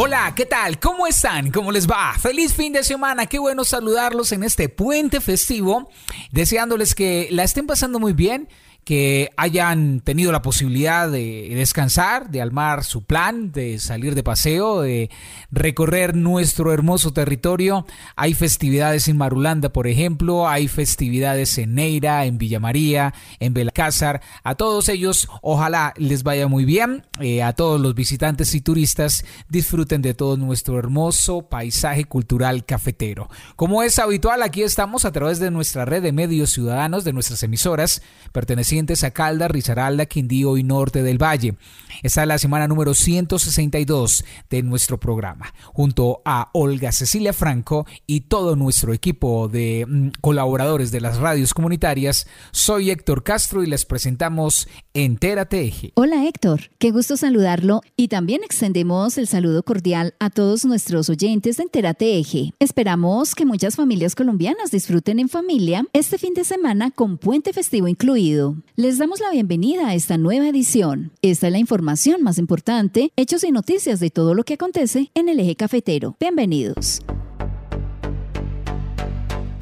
Hola, ¿qué tal? ¿Cómo están? ¿Cómo les va? Feliz fin de semana, qué bueno saludarlos en este puente festivo, deseándoles que la estén pasando muy bien que hayan tenido la posibilidad de descansar, de armar su plan, de salir de paseo, de recorrer nuestro hermoso territorio. Hay festividades en Marulanda, por ejemplo, hay festividades en Neira, en Villa María, en Belcázar. A todos ellos, ojalá les vaya muy bien. Eh, a todos los visitantes y turistas, disfruten de todo nuestro hermoso paisaje cultural cafetero. Como es habitual, aquí estamos a través de nuestra red de medios ciudadanos, de nuestras emisoras, pertenecientes a Calda, Risaralda, Quindío y Norte del Valle. Esta es la semana número 162 de nuestro programa. Junto a Olga Cecilia Franco y todo nuestro equipo de mm, colaboradores de las radios comunitarias, soy Héctor Castro y les presentamos Entérate Eje. Hola Héctor, qué gusto saludarlo y también extendemos el saludo cordial a todos nuestros oyentes de Entérate Eje. Esperamos que muchas familias colombianas disfruten en familia este fin de semana con puente festivo incluido. Les damos la bienvenida a esta nueva edición. Esta es la información más importante, hechos y noticias de todo lo que acontece en el eje cafetero. Bienvenidos.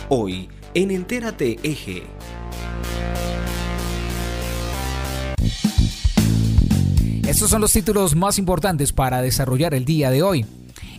Hoy en Entérate Eje. Estos son los títulos más importantes para desarrollar el día de hoy.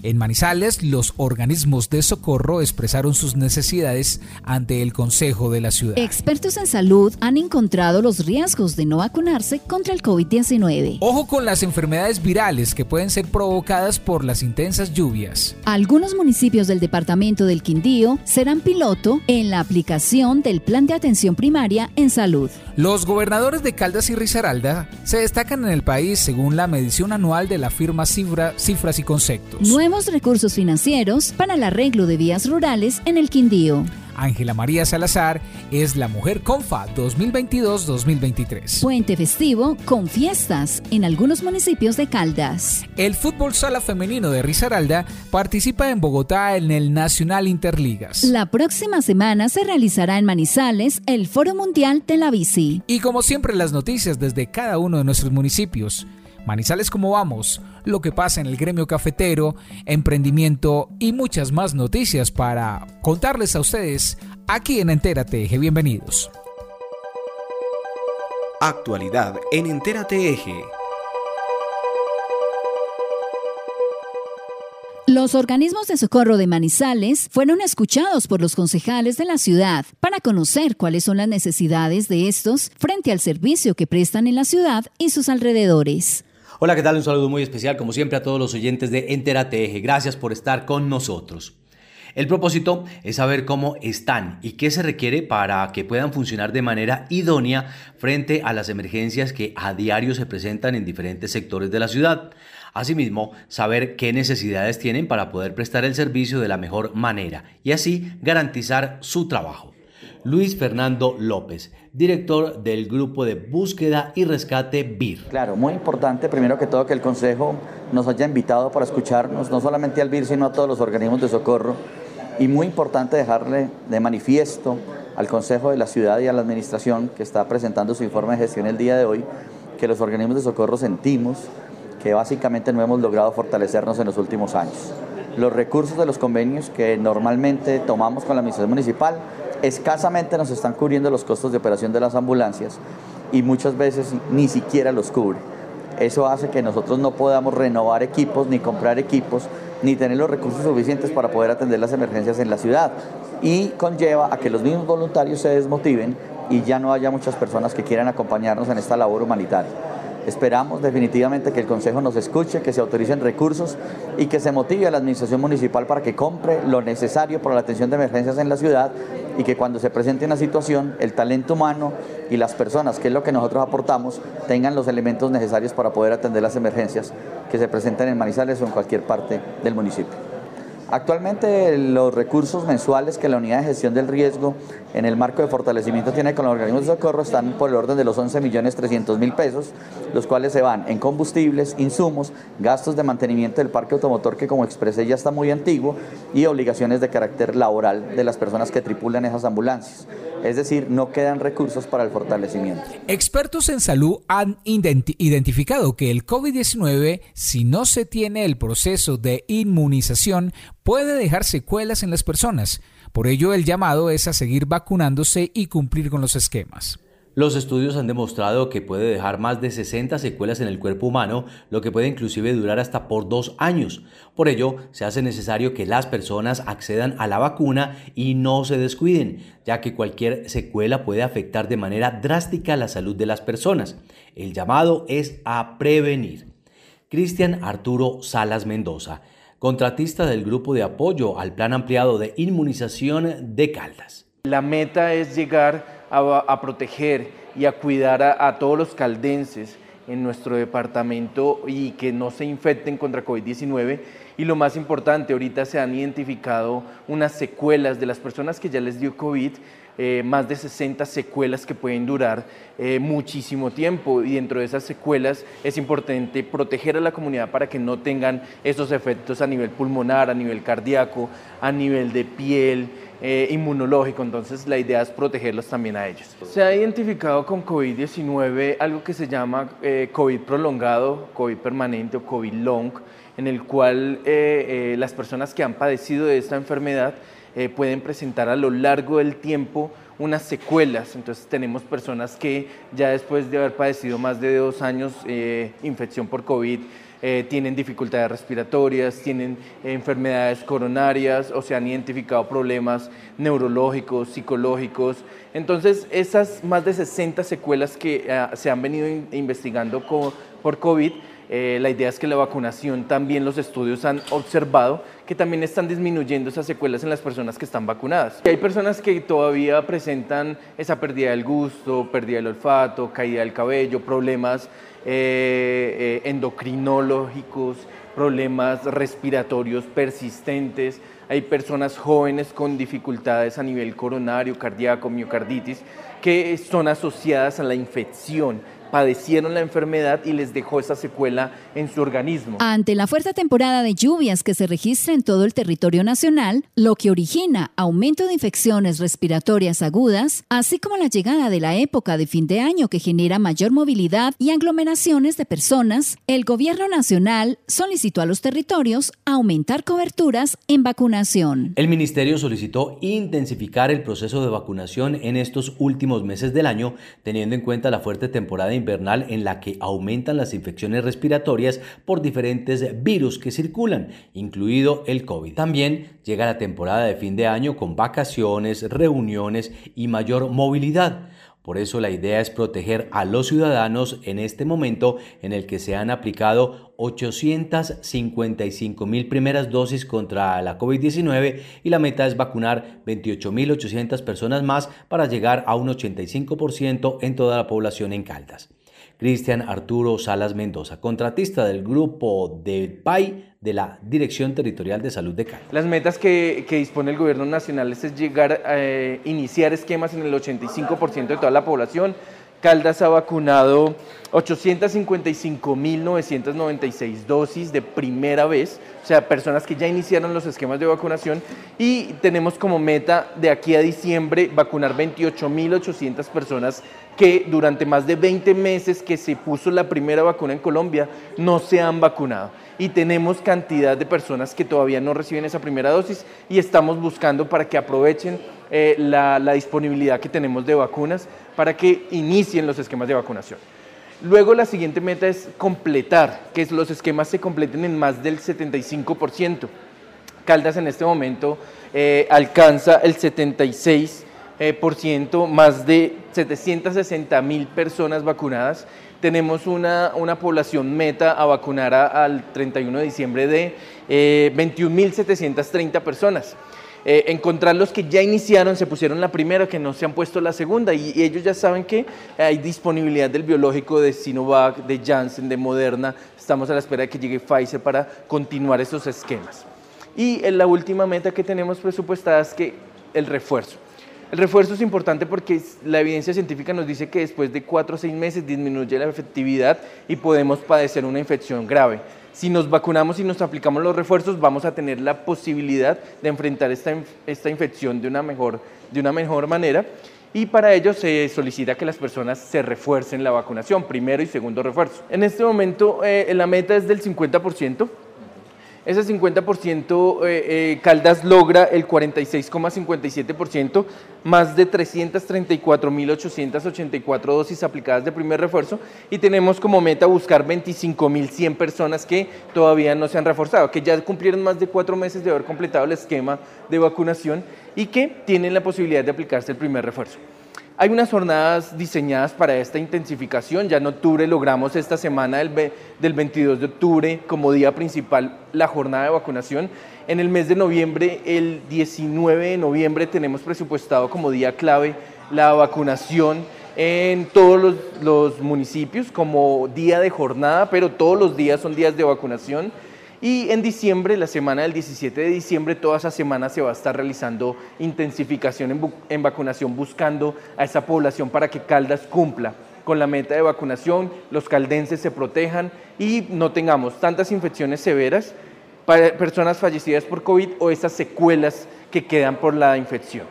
En Manizales, los organismos de socorro expresaron sus necesidades ante el Consejo de la ciudad. Expertos en salud han encontrado los riesgos de no vacunarse contra el COVID-19. Ojo con las enfermedades virales que pueden ser provocadas por las intensas lluvias. Algunos municipios del departamento del Quindío serán piloto en la aplicación del Plan de Atención Primaria en Salud. Los gobernadores de Caldas y Risaralda se destacan en el país según la medición anual de la firma Cifras y Conceptos nuevos recursos financieros para el arreglo de vías rurales en el Quindío. Ángela María Salazar es la Mujer Confa 2022-2023. Puente festivo con fiestas en algunos municipios de Caldas. El fútbol sala femenino de Risaralda participa en Bogotá en el Nacional Interligas. La próxima semana se realizará en Manizales el Foro Mundial de la Bici. Y como siempre las noticias desde cada uno de nuestros municipios. Manizales como vamos, lo que pasa en el gremio cafetero, emprendimiento y muchas más noticias para contarles a ustedes aquí en Entérate Eje. Bienvenidos. Actualidad en Entérate Eje. Los organismos de socorro de Manizales fueron escuchados por los concejales de la ciudad para conocer cuáles son las necesidades de estos frente al servicio que prestan en la ciudad y sus alrededores. Hola, ¿qué tal? Un saludo muy especial, como siempre, a todos los oyentes de Entérate. Gracias por estar con nosotros. El propósito es saber cómo están y qué se requiere para que puedan funcionar de manera idónea frente a las emergencias que a diario se presentan en diferentes sectores de la ciudad. Asimismo, saber qué necesidades tienen para poder prestar el servicio de la mejor manera y así garantizar su trabajo. Luis Fernando López, director del grupo de búsqueda y rescate BIR. Claro, muy importante, primero que todo, que el Consejo nos haya invitado para escucharnos, no solamente al BIR, sino a todos los organismos de socorro. Y muy importante dejarle de manifiesto al Consejo de la Ciudad y a la Administración que está presentando su informe de gestión el día de hoy, que los organismos de socorro sentimos que básicamente no hemos logrado fortalecernos en los últimos años. Los recursos de los convenios que normalmente tomamos con la Administración Municipal escasamente nos están cubriendo los costos de operación de las ambulancias y muchas veces ni siquiera los cubre. Eso hace que nosotros no podamos renovar equipos, ni comprar equipos, ni tener los recursos suficientes para poder atender las emergencias en la ciudad. Y conlleva a que los mismos voluntarios se desmotiven y ya no haya muchas personas que quieran acompañarnos en esta labor humanitaria. Esperamos definitivamente que el Consejo nos escuche, que se autoricen recursos y que se motive a la Administración Municipal para que compre lo necesario para la atención de emergencias en la ciudad y que cuando se presente una situación, el talento humano y las personas, que es lo que nosotros aportamos, tengan los elementos necesarios para poder atender las emergencias que se presentan en Manizales o en cualquier parte del municipio. Actualmente los recursos mensuales que la unidad de gestión del riesgo en el marco de fortalecimiento tiene con los organismos de socorro están por el orden de los 11 millones 300 mil pesos, los cuales se van en combustibles, insumos, gastos de mantenimiento del parque automotor que como expresé ya está muy antiguo y obligaciones de carácter laboral de las personas que tripulan esas ambulancias. Es decir, no quedan recursos para el fortalecimiento. Expertos en salud han identificado que el COVID-19, si no se tiene el proceso de inmunización, puede dejar secuelas en las personas. Por ello, el llamado es a seguir vacunándose y cumplir con los esquemas. Los estudios han demostrado que puede dejar más de 60 secuelas en el cuerpo humano, lo que puede inclusive durar hasta por dos años. Por ello, se hace necesario que las personas accedan a la vacuna y no se descuiden, ya que cualquier secuela puede afectar de manera drástica la salud de las personas. El llamado es a prevenir. Cristian Arturo Salas Mendoza, contratista del grupo de apoyo al plan ampliado de inmunización de Caldas. La meta es llegar a, proteger y a cuidar a, todos los caldenses en nuestro departamento y que no se infecten contra COVID-19. Y lo más importante, ahorita se han identificado unas secuelas de las personas que ya les dio COVID, eh, más de 60 secuelas que pueden durar eh, muchísimo tiempo y dentro de esas secuelas es importante proteger a la comunidad para que no tengan esos efectos a nivel pulmonar, a nivel cardíaco, a nivel de piel, eh, inmunológico, entonces la idea es protegerlos también a ellos. Se ha identificado con COVID-19 algo que se llama COVID prolongado, COVID permanente o COVID long, en el cual las personas que han padecido de esta enfermedad pueden presentar a lo largo del tiempo unas secuelas. Entonces tenemos personas que ya después de haber padecido más de dos años infección por COVID, eh, tienen dificultades respiratorias, tienen enfermedades coronarias o se han identificado problemas neurológicos, psicológicos. Entonces, esas más de 60 secuelas que eh, se han venido investigando por COVID, eh, la idea es que la vacunación también los estudios han observado que también están disminuyendo esas secuelas en las personas que están vacunadas. Hay personas que todavía presentan esa pérdida del gusto, pérdida del olfato, caída del cabello, problemas eh, eh, endocrinológicos, problemas respiratorios persistentes. Hay personas jóvenes con dificultades a nivel coronario, cardíaco, miocarditis, que son asociadas a la infección padecieron la enfermedad y les dejó esa secuela en su organismo. Ante la fuerte temporada de lluvias que se registra en todo el territorio nacional, lo que origina aumento de infecciones respiratorias agudas, así como la llegada de la época de fin de año que genera mayor movilidad y aglomeraciones de personas, el gobierno nacional solicitó a los territorios aumentar coberturas en vacunación. El ministerio solicitó intensificar el proceso de vacunación en estos últimos meses del año, teniendo en cuenta la fuerte temporada invernal en la que aumentan las infecciones respiratorias por diferentes virus que circulan, incluido el COVID. También llega la temporada de fin de año con vacaciones, reuniones y mayor movilidad. Por eso la idea es proteger a los ciudadanos en este momento en el que se han aplicado 855 mil primeras dosis contra la COVID-19 y la meta es vacunar 28.800 personas más para llegar a un 85% en toda la población en Caldas. Cristian Arturo Salas Mendoza, contratista del grupo de PAI de la Dirección Territorial de Salud de Cali. Las metas que, dispone el gobierno nacional es llegar a eh, iniciar esquemas en el 85% de toda la población. Caldas ha vacunado 855.996 dosis de primera vez, o sea, personas que ya iniciaron los esquemas de vacunación y tenemos como meta de aquí a diciembre vacunar 28.800 personas que durante más de 20 meses que se puso la primera vacuna en Colombia no se han vacunado. Y tenemos cantidad de personas que todavía no reciben esa primera dosis y estamos buscando para que aprovechen eh, la, disponibilidad que tenemos de vacunas para que inicien los esquemas de vacunación. Luego la siguiente meta es completar, que los esquemas se completen en más del 75%. Caldas en este momento eh, alcanza el 76%, eh, más de 760 mil personas vacunadas. Tenemos una, una población meta a vacunar al 31 de diciembre de eh, 21.730 personas. Eh, encontrar los que ya iniciaron, se pusieron la primera, que no se han puesto la segunda, y, ellos ya saben que hay disponibilidad del biológico de Sinovac, de Janssen, de Moderna. Estamos a la espera de que llegue Pfizer para continuar esos esquemas. Y la última meta que tenemos presupuestada es que el refuerzo. El refuerzo es importante porque la evidencia científica nos dice que después de cuatro o seis meses disminuye la efectividad y podemos padecer una infección grave. Si nos vacunamos y nos aplicamos los refuerzos, vamos a tener la posibilidad de enfrentar esta, infección de una, mejor, de una mejor manera. Y para ello se solicita que las personas se refuercen la vacunación, primero y segundo refuerzo. En este momento eh, la meta es del 50%, ese 50% eh, eh, Caldas logra el 46,57%, más de 334.884 dosis aplicadas de primer refuerzo y tenemos como meta buscar 25.100 personas que todavía no se han reforzado, que ya cumplieron más de cuatro meses de haber completado el esquema de vacunación y que tienen la posibilidad de aplicarse el primer refuerzo. Hay unas jornadas diseñadas para esta intensificación. Ya en octubre logramos esta semana del, 22 de octubre como día principal la jornada de vacunación. En el mes de noviembre, el 19 de noviembre, tenemos presupuestado como día clave la vacunación en todos los, los municipios como día de jornada, pero todos los días son días de vacunación. Y en diciembre, la semana del 17 de diciembre, toda esa semana se va a estar realizando intensificación en, vacunación buscando a esa población para que Caldas cumpla con la meta de vacunación, los caldenses se protejan y no tengamos tantas infecciones severas, personas fallecidas por COVID o esas secuelas que quedan por la infección.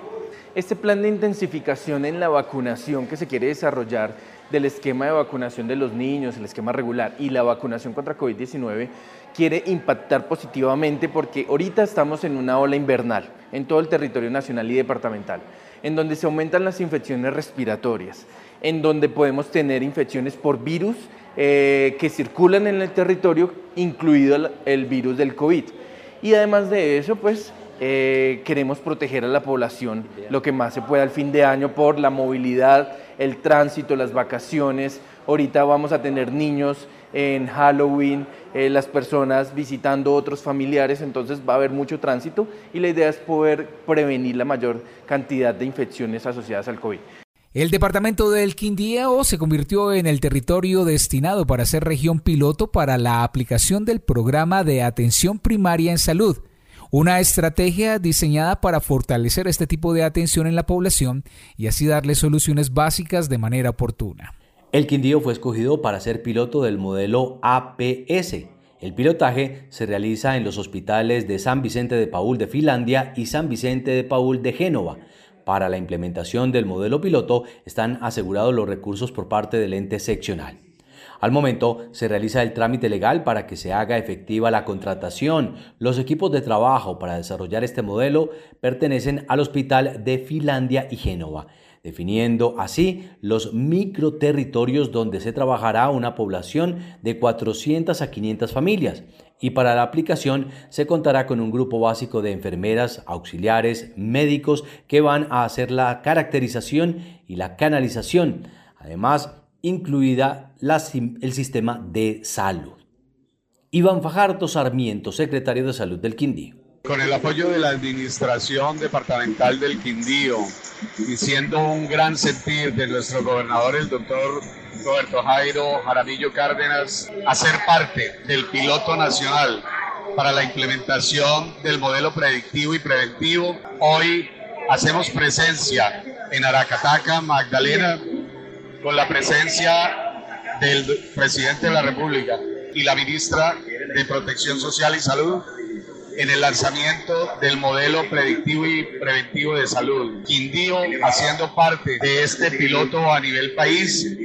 Este plan de intensificación en la vacunación que se quiere desarrollar del esquema de vacunación de los niños, el esquema regular y la vacunación contra COVID-19 quiere impactar positivamente porque ahorita estamos en una ola invernal en todo el territorio nacional y departamental, en donde se aumentan las infecciones respiratorias, en donde podemos tener infecciones por virus eh, que circulan en el territorio, incluido el, virus del COVID. Y además de eso, pues eh, queremos proteger a la población lo que más se pueda al fin de año por la movilidad, el tránsito, las vacaciones. Ahorita vamos a tener niños en Halloween, eh, las personas visitando otros familiares, entonces va a haber mucho tránsito y la idea es poder prevenir la mayor cantidad de infecciones asociadas al COVID. El departamento del Quindío se convirtió en el territorio destinado para ser región piloto para la aplicación del programa de atención primaria en salud una estrategia diseñada para fortalecer este tipo de atención en la población y así darle soluciones básicas de manera oportuna. El Quindío fue escogido para ser piloto del modelo APS. El pilotaje se realiza en los hospitales de San Vicente de Paul de Finlandia y San Vicente de Paul de Génova. Para la implementación del modelo piloto están asegurados los recursos por parte del ente seccional. Al momento se realiza el trámite legal para que se haga efectiva la contratación. Los equipos de trabajo para desarrollar este modelo pertenecen al Hospital de Finlandia y Génova definiendo así los microterritorios donde se trabajará una población de 400 a 500 familias. Y para la aplicación se contará con un grupo básico de enfermeras, auxiliares, médicos que van a hacer la caracterización y la canalización. Además, incluida el sistema de salud. Iván Fajardo Sarmiento, secretario de Salud del Quindío. Con el apoyo de la Administración Departamental del Quindío y siendo un gran sentir de nuestro gobernador, el doctor Roberto Jairo Jaramillo Cárdenas, hacer parte del piloto nacional para la implementación del modelo predictivo y preventivo, hoy hacemos presencia en Aracataca, Magdalena, con la presencia del presidente de la República y la ministra de Protección Social y Salud en el lanzamiento del modelo predictivo y preventivo de salud. Quindío haciendo parte de este piloto a nivel país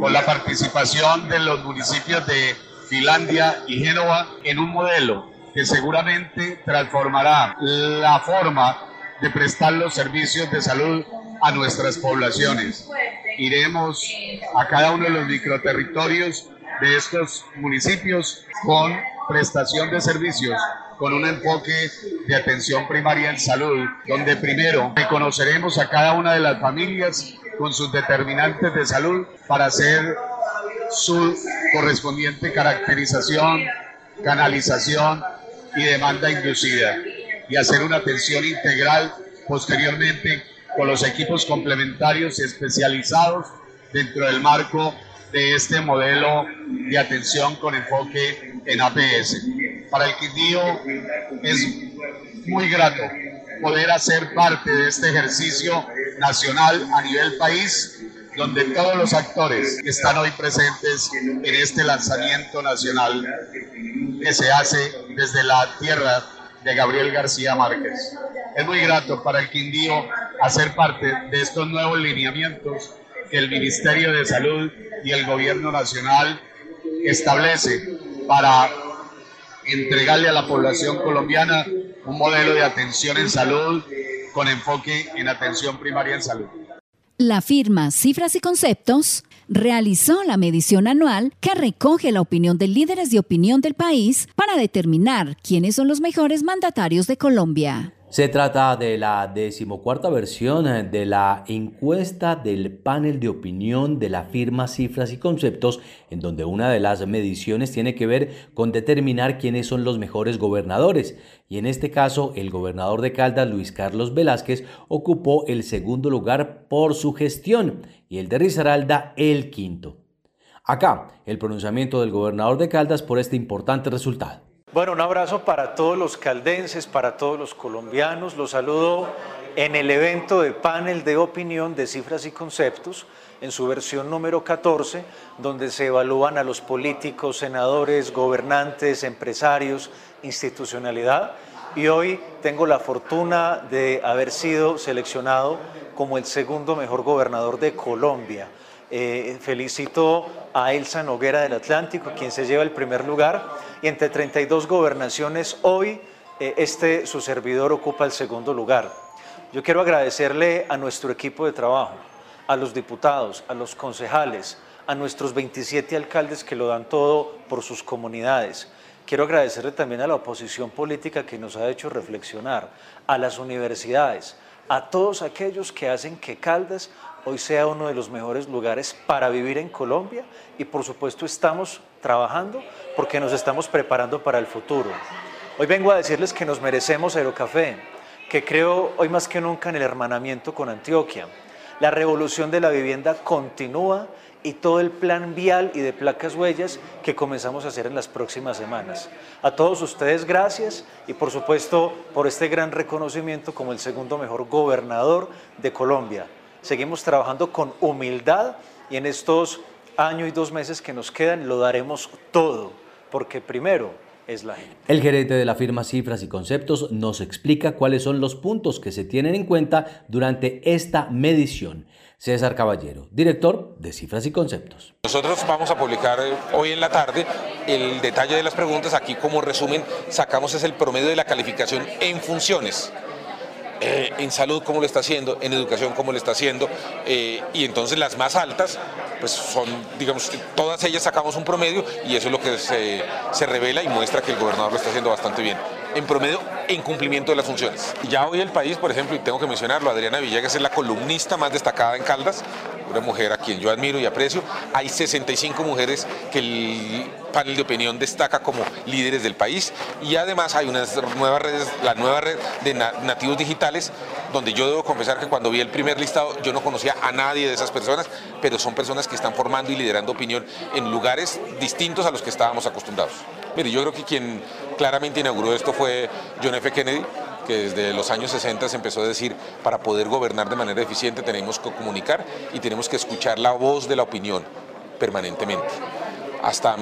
con la participación de los municipios de Finlandia y Génova en un modelo que seguramente transformará la forma de prestar los servicios de salud a nuestras poblaciones iremos a cada uno de los microterritorios de estos municipios con prestación de servicios, con un enfoque de atención primaria en salud, donde primero reconoceremos a cada una de las familias con sus determinantes de salud para hacer su correspondiente caracterización, canalización y demanda inducida y hacer una atención integral posteriormente con los equipos complementarios y especializados dentro del marco de este modelo de atención con enfoque en APS. Para el Quindío es muy grato poder hacer parte de este ejercicio nacional a nivel país, donde todos los actores están hoy presentes en este lanzamiento nacional que se hace desde la tierra de Gabriel García Márquez. Es muy grato para el Quindío hacer parte de estos nuevos lineamientos que el Ministerio de Salud y el Gobierno Nacional establece para entregarle a la población colombiana un modelo de atención en salud con enfoque en atención primaria en salud. La firma Cifras y Conceptos realizó la medición anual que recoge la opinión de líderes de opinión del país para determinar quiénes son los mejores mandatarios de Colombia. Se trata de la decimocuarta versión eh, de la encuesta del panel de opinión de la firma Cifras y Conceptos, en donde una de las mediciones tiene que ver con determinar quiénes son los mejores gobernadores. Y en este caso, el gobernador de Caldas, Luis Carlos Velázquez, ocupó el segundo lugar por su gestión y el de Risaralda el quinto. Acá, el pronunciamiento del gobernador de Caldas por este importante resultado. Bueno, un abrazo para todos los caldenses, para todos los colombianos. Los saludo en el evento de panel de opinión de cifras y conceptos, en su versión número 14, donde se evalúan a los políticos, senadores, gobernantes, empresarios, institucionalidad. Y hoy tengo la fortuna de haber sido seleccionado como el segundo mejor gobernador de Colombia. Eh, felicito a Elsa Noguera del Atlántico, quien se lleva el primer lugar, y entre 32 gobernaciones hoy eh, este su servidor ocupa el segundo lugar. Yo quiero agradecerle a nuestro equipo de trabajo, a los diputados, a los concejales, a nuestros 27 alcaldes que lo dan todo por sus comunidades. Quiero agradecerle también a la oposición política que nos ha hecho reflexionar, a las universidades, a todos aquellos que hacen que Caldas hoy sea uno de los mejores lugares para vivir en Colombia y por supuesto estamos trabajando porque nos estamos preparando para el futuro. Hoy vengo a decirles que nos merecemos Aerocafé, que creo hoy más que nunca en el hermanamiento con Antioquia. La revolución de la vivienda continúa y todo el plan vial y de placas huellas que comenzamos a hacer en las próximas semanas. A todos ustedes gracias y por supuesto por este gran reconocimiento como el segundo mejor gobernador de Colombia seguimos trabajando con humildad y en estos año y dos meses que nos quedan lo daremos todo, porque primero es la gente. El gerente de la firma Cifras y Conceptos nos explica cuáles son los puntos que se tienen en cuenta durante esta medición. César Caballero, director de Cifras y Conceptos. Nosotros vamos a publicar eh, hoy en la tarde el detalle de las preguntas. Aquí como resumen sacamos es el promedio de la calificación en funciones. Eh, en salud cómo lo está haciendo, en educación cómo lo está haciendo, eh, y entonces las más altas, pues son, digamos, todas ellas sacamos un promedio y eso es lo que se, se revela y muestra que el gobernador lo está haciendo bastante bien. En promedio, en cumplimiento de las funciones. Ya hoy el país, por ejemplo, y tengo que mencionarlo, Adriana Villegas es la columnista más destacada en Caldas, una mujer a quien yo admiro y aprecio. Hay 65 mujeres que el panel de opinión destaca como líderes del país y además hay unas nuevas redes, la nueva red de nativos digitales, donde yo debo confesar que cuando vi el primer listado yo no conocía a nadie de esas personas, pero son personas que están formando y liderando opinión en lugares distintos a los que estábamos acostumbrados. Mire, yo creo que quien claramente inauguró esto fue John F. Kennedy, que desde los años 60 se empezó a decir, para poder gobernar de manera eficiente tenemos que comunicar y tenemos que escuchar la voz de la opinión permanentemente. Hasta,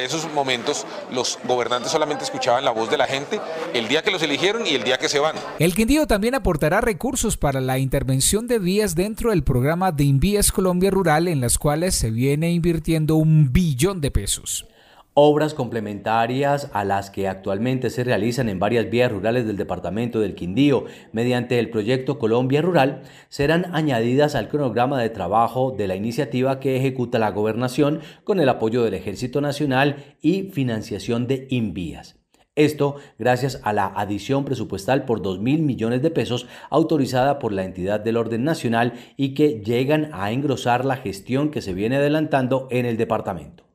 esos momentos los gobernantes solamente escuchaban la voz de la gente el día que los eligieron y el día que se van. El Quindío también aportará recursos para la intervención de vías dentro del programa de Invías Colombia Rural en las cuales se viene invirtiendo un billón de pesos. Obras complementarias a las que actualmente se realizan en varias vías rurales del departamento del Quindío mediante el proyecto Colombia Rural serán añadidas al cronograma de trabajo de la iniciativa que ejecuta la gobernación con el apoyo del Ejército Nacional y financiación de Invías. Esto gracias a la adición presupuestal por 2 mil millones de pesos autorizada por la entidad del orden nacional y que llegan a engrosar la gestión que se viene adelantando en el departamento.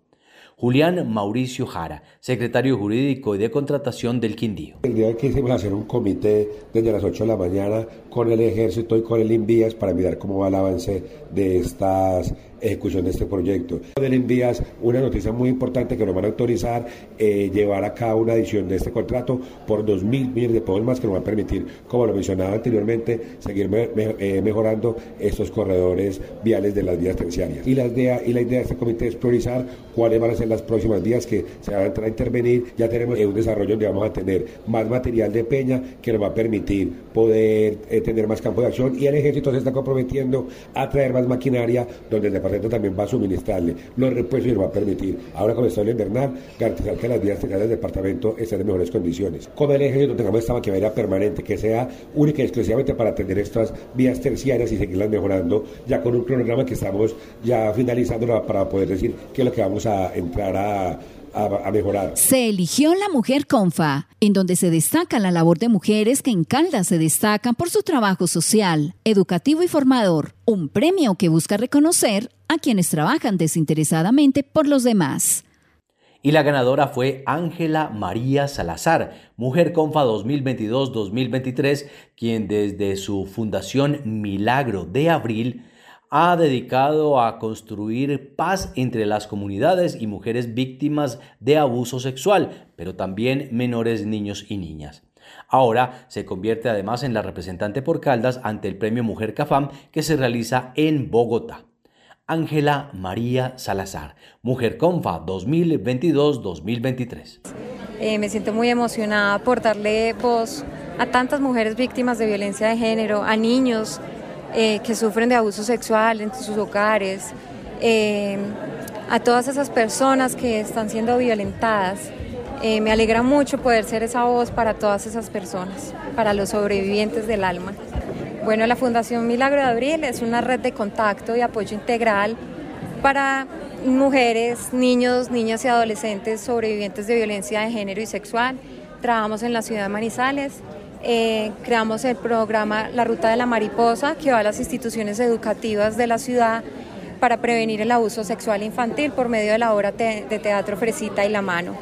Julián Mauricio Jara, secretario jurídico y de contratación del Quindío. El día que hicimos hacer un comité desde las 8 de la mañana con el ejército y con el INVIAS para mirar cómo va el avance de estas ejecución de este proyecto. Del envías una noticia muy importante que nos van a autorizar eh, llevar a cabo una edición de este contrato por 2 mil millones de pesos más que nos va a permitir, como lo mencionaba anteriormente, seguir eh, mejorando estos corredores viales de las vías terciarias. Y la, idea, y la idea de este comité es priorizar cuáles van a ser las próximas vías que se van a entrar a intervenir. Ya tenemos eh, un desarrollo donde vamos a tener más material de peña que nos va a permitir poder tener más campo de acción y el ejército se está comprometiendo a traer más maquinaria donde el también va a suministrarle los repuestos y nos va a permitir, ahora con el sol invernal, garantizar que las vías del departamento estén en mejores condiciones. Con el ejército tengamos esta maquinaria permanente que sea única y exclusivamente para atender estas vías terciarias y seguirlas mejorando, ya con un cronograma que estamos ya finalizando para poder decir qué es lo que vamos a entrar a a, mejorar. Se eligió la Mujer Confa, en donde se destaca la labor de mujeres que en Caldas se destacan por su trabajo social, educativo y formador, un premio que busca reconocer a quienes trabajan desinteresadamente por los demás. Y la ganadora fue Ángela María Salazar, Mujer Confa 2022-2023, quien desde su fundación Milagro de Abril ha dedicado a construir paz entre las comunidades y mujeres víctimas de abuso sexual, pero también menores niños y niñas. Ahora se convierte además en la representante por Caldas ante el Premio Mujer CAFAM que se realiza en Bogotá. Ángela María Salazar, Mujer Confa 2022-2023. Eh, me siento muy emocionada por darle voz a tantas mujeres víctimas de violencia de género, a niños, eh, que sufren de abuso sexual en sus hogares, eh, a todas esas personas que están siendo violentadas. Eh, me alegra mucho poder ser esa voz para todas esas personas, para los sobrevivientes del alma. Bueno, la Fundación Milagro de Abril es una red de contacto y apoyo integral para mujeres, niños, niñas y adolescentes sobrevivientes de violencia de género y sexual. Trabajamos en la ciudad de Manizales eh, creamos el programa La Ruta de la Mariposa, que va a las instituciones educativas de la ciudad para prevenir el abuso sexual infantil por medio de la obra de teatro Fresita y La Mano.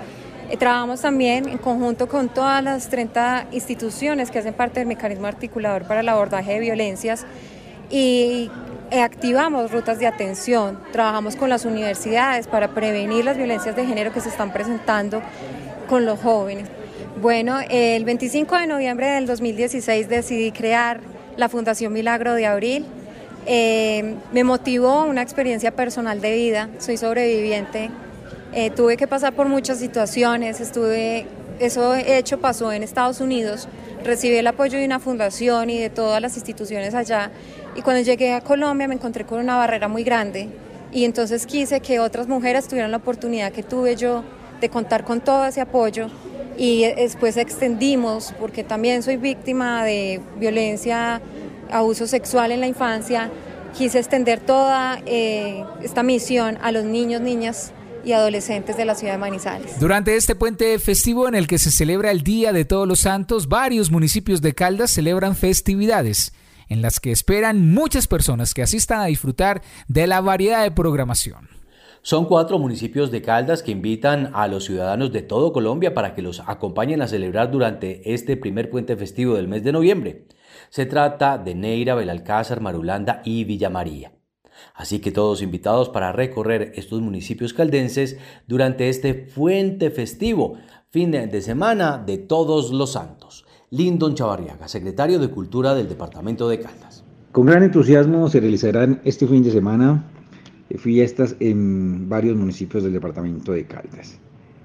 Eh, trabajamos también en conjunto con todas las 30 instituciones que hacen parte del mecanismo articulador para el abordaje de violencias y eh, activamos rutas de atención, trabajamos con las universidades para prevenir las violencias de género que se están presentando con los jóvenes. Bueno, el 25 de noviembre del 2016 decidí crear la Fundación Milagro de Abril. Eh, me motivó una experiencia personal de vida, soy sobreviviente, eh, tuve que pasar por muchas situaciones, eso hecho pasó en Estados Unidos, recibí el apoyo de una fundación y de todas las instituciones allá. Y cuando llegué a Colombia me encontré con una barrera muy grande. Y entonces quise que otras mujeres tuvieran la oportunidad que tuve yo de contar con todo ese apoyo y después extendimos, porque también soy víctima de violencia, abuso sexual en la infancia, quise extender toda eh, esta misión a los niños, niñas y adolescentes de la ciudad de Manizales. Durante este puente festivo en el que se celebra el Día de Todos los Santos, varios municipios de Caldas celebran festividades en las que esperan muchas personas que asistan a disfrutar de la variedad de programación. Son cuatro municipios de Caldas que invitan a los ciudadanos de todo Colombia para que los acompañen a celebrar durante este primer puente festivo del mes de noviembre. Se trata de Neira, Belalcázar, Marulanda y Villa María. Así que todos invitados para recorrer estos municipios caldenses durante este puente festivo, fin de semana de todos los santos. Lindon Chavarriaga, secretario de Cultura del Departamento de Caldas. Con gran entusiasmo se realizarán este fin de semana fiestas en varios municipios del departamento de Caldas.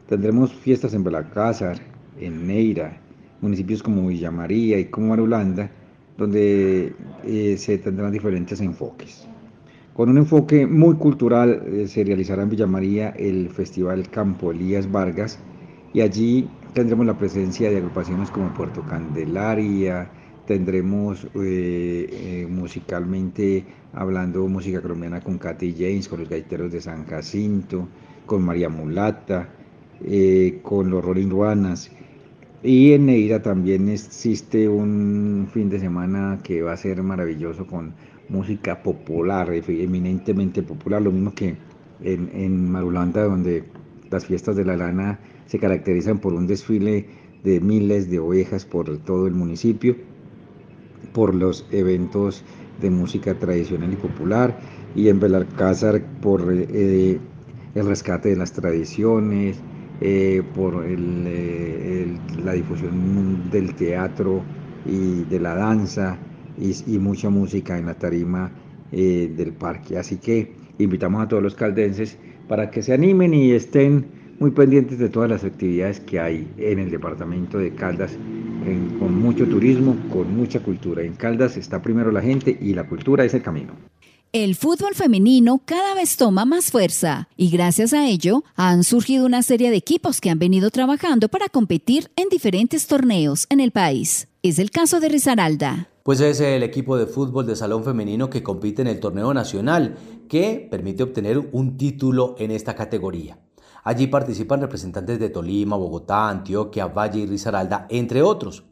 Tendremos fiestas en Belacázar, en Neira, municipios como Villa María y como Marulanda, donde eh, se tendrán diferentes enfoques. Con un enfoque muy cultural eh, se realizará en Villa María el Festival Campo Elías Vargas y allí tendremos la presencia de agrupaciones como Puerto Candelaria, tendremos eh, musicalmente hablando música colombiana con Katy James, con los gaiteros de San Jacinto, con María Mulata, eh, con los Rolling Ruanas. Y en Neira también existe un fin de semana que va a ser maravilloso con música popular, eminentemente popular, lo mismo que en, en Marulanda, donde las fiestas de la lana se caracterizan por un desfile de miles de ovejas por todo el municipio, por los eventos de música tradicional y popular y en Belalcázar por eh, el rescate de las tradiciones, eh, por eh, la difusión del teatro y de la danza y, mucha música en la tarima del parque. Así que invitamos a todos los caldenses para que se animen y estén muy pendientes de todas las actividades que hay en el departamento de Caldas, con mucho turismo, con mucha cultura. En Caldas está primero la gente y la cultura es el camino. El fútbol femenino cada vez toma más fuerza y gracias a ello han surgido una serie de equipos que han venido trabajando para competir en diferentes torneos en el país. Es el caso de Risaralda. Pues es el equipo de fútbol de salón femenino que compite en el torneo nacional, que permite obtener un título en esta categoría. Allí participan representantes de Tolima, Bogotá, Antioquia, Valle y Risaralda, entre otros.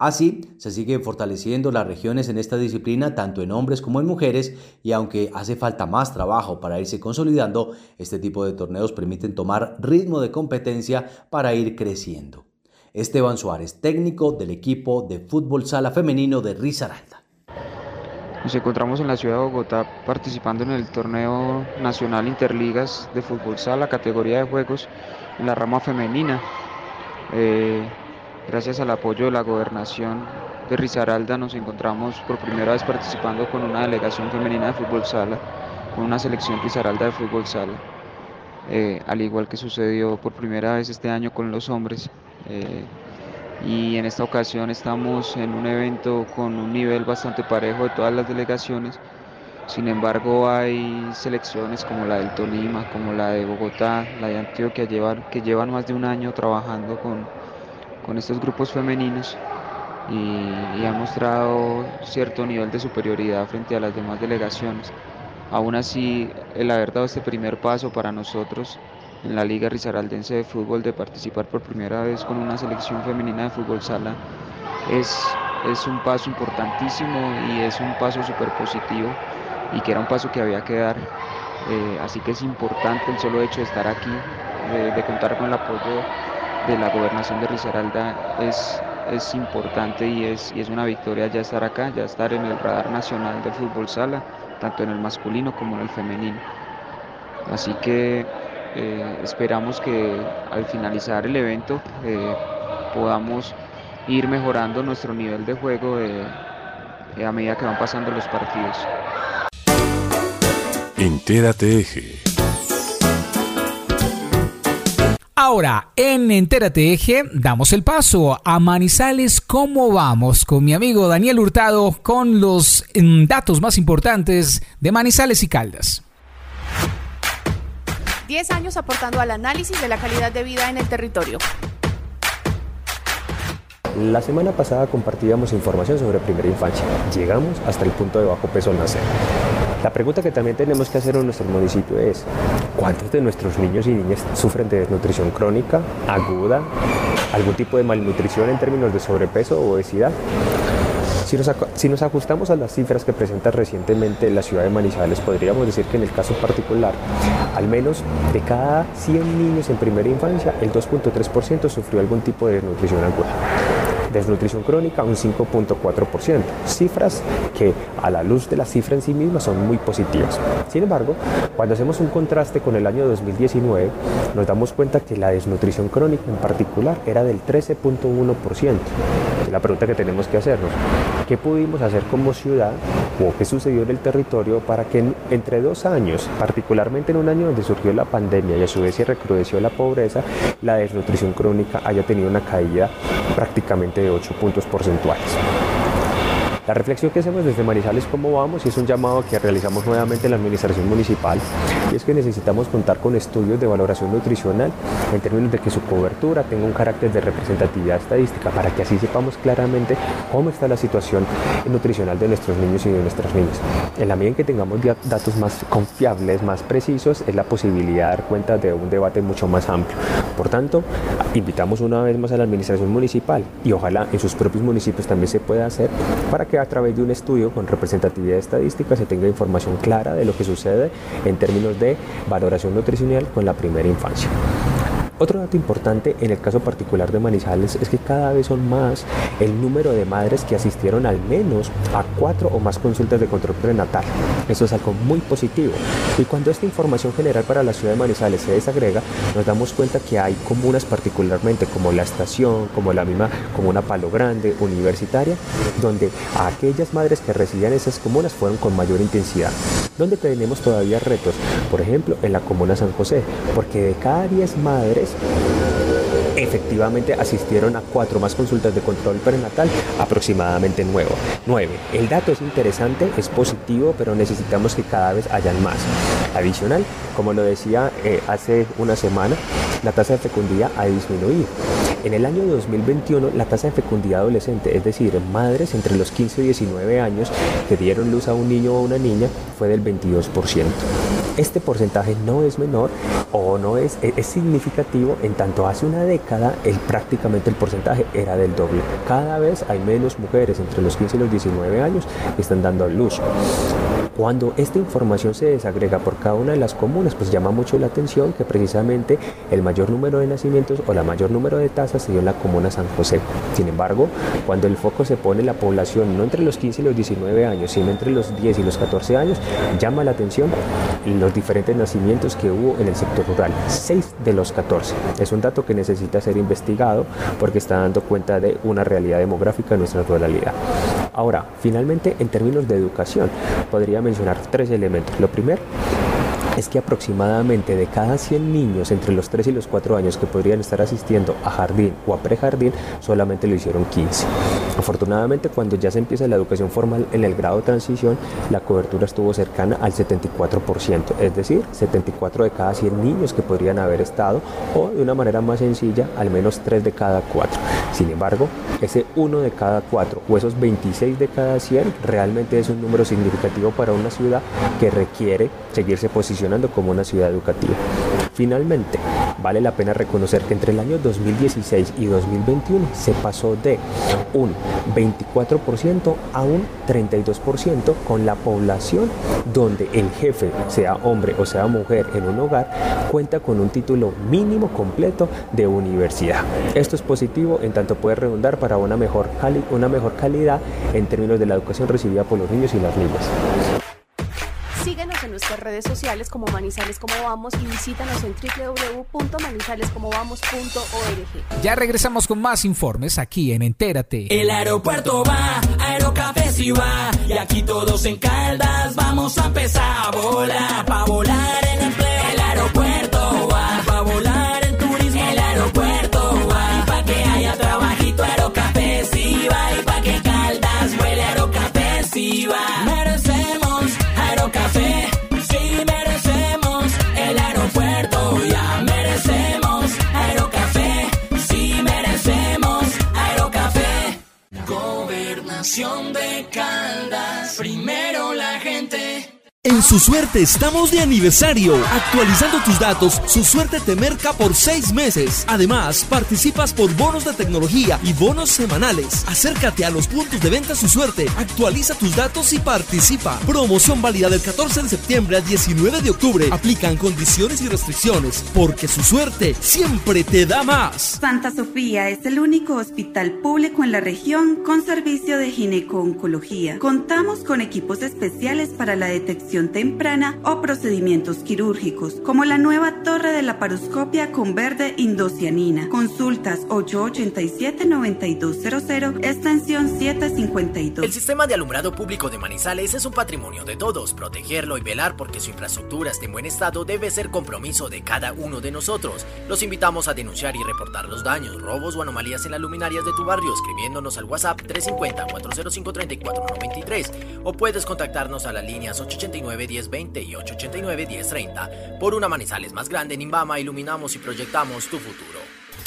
Así, se siguen fortaleciendo las regiones en esta disciplina tanto en hombres como en mujeres y aunque hace falta más trabajo para irse consolidando, este tipo de torneos permiten tomar ritmo de competencia para ir creciendo. Esteban Suárez, técnico del equipo de fútbol sala femenino de Risaralda. Nos encontramos en la ciudad de Bogotá participando en el torneo nacional Interligas de Fútbol Sala, categoría de juegos en la rama femenina. Eh, gracias al apoyo de la gobernación de Risaralda nos encontramos por primera vez participando con una delegación femenina de fútbol sala, con una selección Risaralda de fútbol sala. Eh, al igual que sucedió por primera vez este año con los hombres. Eh, y en esta ocasión estamos en un evento con un nivel bastante parejo de todas las delegaciones. Sin embargo, hay selecciones como la del Tolima, como la de Bogotá, la de Antioquia, que llevan más de un año trabajando con, con estos grupos femeninos y, y han mostrado cierto nivel de superioridad frente a las demás delegaciones. Aún así, el haber dado este primer paso para nosotros en la Liga Risaraldense de Fútbol de participar por primera vez con una selección femenina de fútbol sala es, es un paso importantísimo y es un paso súper positivo y que era un paso que había que dar. Eh, así que es importante el solo hecho de estar aquí, de, contar con el apoyo de la gobernación de Risaralda, es, es importante y es, y es una victoria ya estar acá, ya estar en el radar nacional del fútbol sala, tanto en el masculino como en el femenino. Así que eh, esperamos que al finalizar el evento eh, podamos ir mejorando nuestro nivel de juego eh, a medida que van pasando los partidos. Entérate Eje. Ahora, en Entérate Eje, damos el paso a Manizales. ¿Cómo vamos? Con mi amigo Daniel Hurtado con los mm, datos más importantes de Manizales y Caldas. 10 años aportando al análisis de la calidad de vida en el territorio. La semana pasada compartíamos información sobre primera infancia. Llegamos hasta el punto de bajo peso nacer. La pregunta que también tenemos que hacer en nuestro municipio es, ¿cuántos de nuestros niños y niñas sufren de desnutrición crónica, aguda, algún tipo de malnutrición en términos de sobrepeso o obesidad? Si nos, ajustamos a las cifras que presenta recientemente la ciudad de Manizales, podríamos decir que en el caso particular, al menos de cada 100 niños en primera infancia, el 2.3% sufrió algún tipo de desnutrición aguda desnutrición crónica un 5.4%, cifras que a la luz de la cifra en sí misma son muy positivas. Sin embargo, cuando hacemos un contraste con el año 2019, nos damos cuenta que la desnutrición crónica en particular era del 13.1%. La pregunta que tenemos que hacernos, ¿qué pudimos hacer como ciudad o qué sucedió en el territorio para que entre dos años, particularmente en un año donde surgió la pandemia y a su vez se recrudeció la pobreza, la desnutrición crónica haya tenido una caída prácticamente de 8 puntos porcentuales. La reflexión que hacemos desde Manizales cómo vamos y es un llamado que realizamos nuevamente en la administración municipal y es que necesitamos contar con estudios de valoración nutricional en términos de que su cobertura tenga un carácter de representatividad estadística para que así sepamos claramente cómo está la situación nutricional de nuestros niños y de nuestras niñas. En la medida en que tengamos datos más confiables, más precisos, es la posibilidad de dar cuenta de un debate mucho más amplio. Por tanto, invitamos una vez más a la administración municipal y ojalá en sus propios municipios también se pueda hacer para que a través de un estudio con representatividad estadística se tenga información clara de lo que sucede en términos de valoración nutricional con la primera infancia. Otro dato importante en el caso particular de Manizales es que cada vez son más el número de madres que asistieron al menos a cuatro o más consultas de control prenatal. Eso es algo muy positivo. Y cuando esta información general para la ciudad de Manizales se desagrega, nos damos cuenta que hay comunas particularmente como la estación, como la misma comuna Palo Grande, universitaria, donde aquellas madres que residían esas comunas fueron con mayor intensidad. Donde tenemos todavía retos, por ejemplo, en la comuna San José, porque de cada 10 madres efectivamente asistieron a cuatro más consultas de control prenatal, aproximadamente nueve. nueve. El dato es interesante, es positivo, pero necesitamos que cada vez hayan más. Adicional, como lo decía eh, hace una semana, la tasa de fecundidad ha disminuido. En el año 2021, la tasa de fecundidad adolescente, es decir, madres entre los 15 y 19 años que dieron luz a un niño o una niña, fue del 22%. Este porcentaje no es menor o no es, es significativo en tanto hace una década el, prácticamente el porcentaje era del doble. Cada vez hay menos mujeres entre los 15 y los 19 años que están dando luz. Cuando esta información se desagrega por cada una de las comunas, pues llama mucho la atención que precisamente el mayor número de nacimientos o la mayor número de tasas se dio en la comuna San José. Sin embargo, cuando el foco se pone en la población no entre los 15 y los 19 años, sino entre los 10 y los 14 años, llama la atención los diferentes nacimientos que hubo en el sector rural. 6 de los 14. Es un dato que necesita ser investigado porque está dando cuenta de una realidad demográfica en nuestra ruralidad. Ahora, finalmente, en términos de educación, podría tres elementos. Lo primero, es que aproximadamente de cada 100 niños entre los 3 y los 4 años que podrían estar asistiendo a jardín o a prejardín, solamente lo hicieron 15. Afortunadamente, cuando ya se empieza la educación formal en el grado de transición, la cobertura estuvo cercana al 74%, es decir, 74 de cada 100 niños que podrían haber estado, o de una manera más sencilla, al menos 3 de cada 4. Sin embargo, ese 1 de cada 4 o esos 26 de cada 100 realmente es un número significativo para una ciudad que requiere seguirse posicionando como una ciudad educativa. Finalmente, vale la pena reconocer que entre el año 2016 y 2021 se pasó de un 24% a un 32% con la población donde el jefe, sea hombre o sea mujer en un hogar, cuenta con un título mínimo completo de universidad. Esto es positivo en tanto puede redundar para una mejor, una mejor calidad en términos de la educación recibida por los niños y las niñas. Nuestras redes sociales como Manizales Como Vamos y visítanos en www.manizalescomovamos.org. Ya regresamos con más informes aquí en Entérate. El aeropuerto va, Aerocafé si va, y aquí todos en Caldas vamos a empezar a volar, para volar Su suerte estamos de aniversario. Actualizando tus datos, su suerte te merca por seis meses. Además, participas por bonos de tecnología y bonos semanales. Acércate a los puntos de venta su suerte. Actualiza tus datos y participa. Promoción válida del 14 de septiembre al 19 de octubre. Aplican condiciones y restricciones. Porque su suerte siempre te da más. Santa Sofía es el único hospital público en la región con servicio de gineco-oncología. Contamos con equipos especiales para la detección temprana o procedimientos quirúrgicos, como la nueva torre de laparoscopia con verde indocianina. Consultas 887-9200, extensión 752. El sistema de alumbrado público de Manizales es un patrimonio de todos. Protegerlo y velar porque su infraestructura esté en buen estado debe ser compromiso de cada uno de nosotros. Los invitamos a denunciar y reportar los daños, robos o anomalías en las luminarias de tu barrio escribiéndonos al WhatsApp 350-405-3493 o puedes contactarnos a las líneas 889 1020 y 889 1030. Por una Manizales más grande en Imbama iluminamos y proyectamos tu futuro.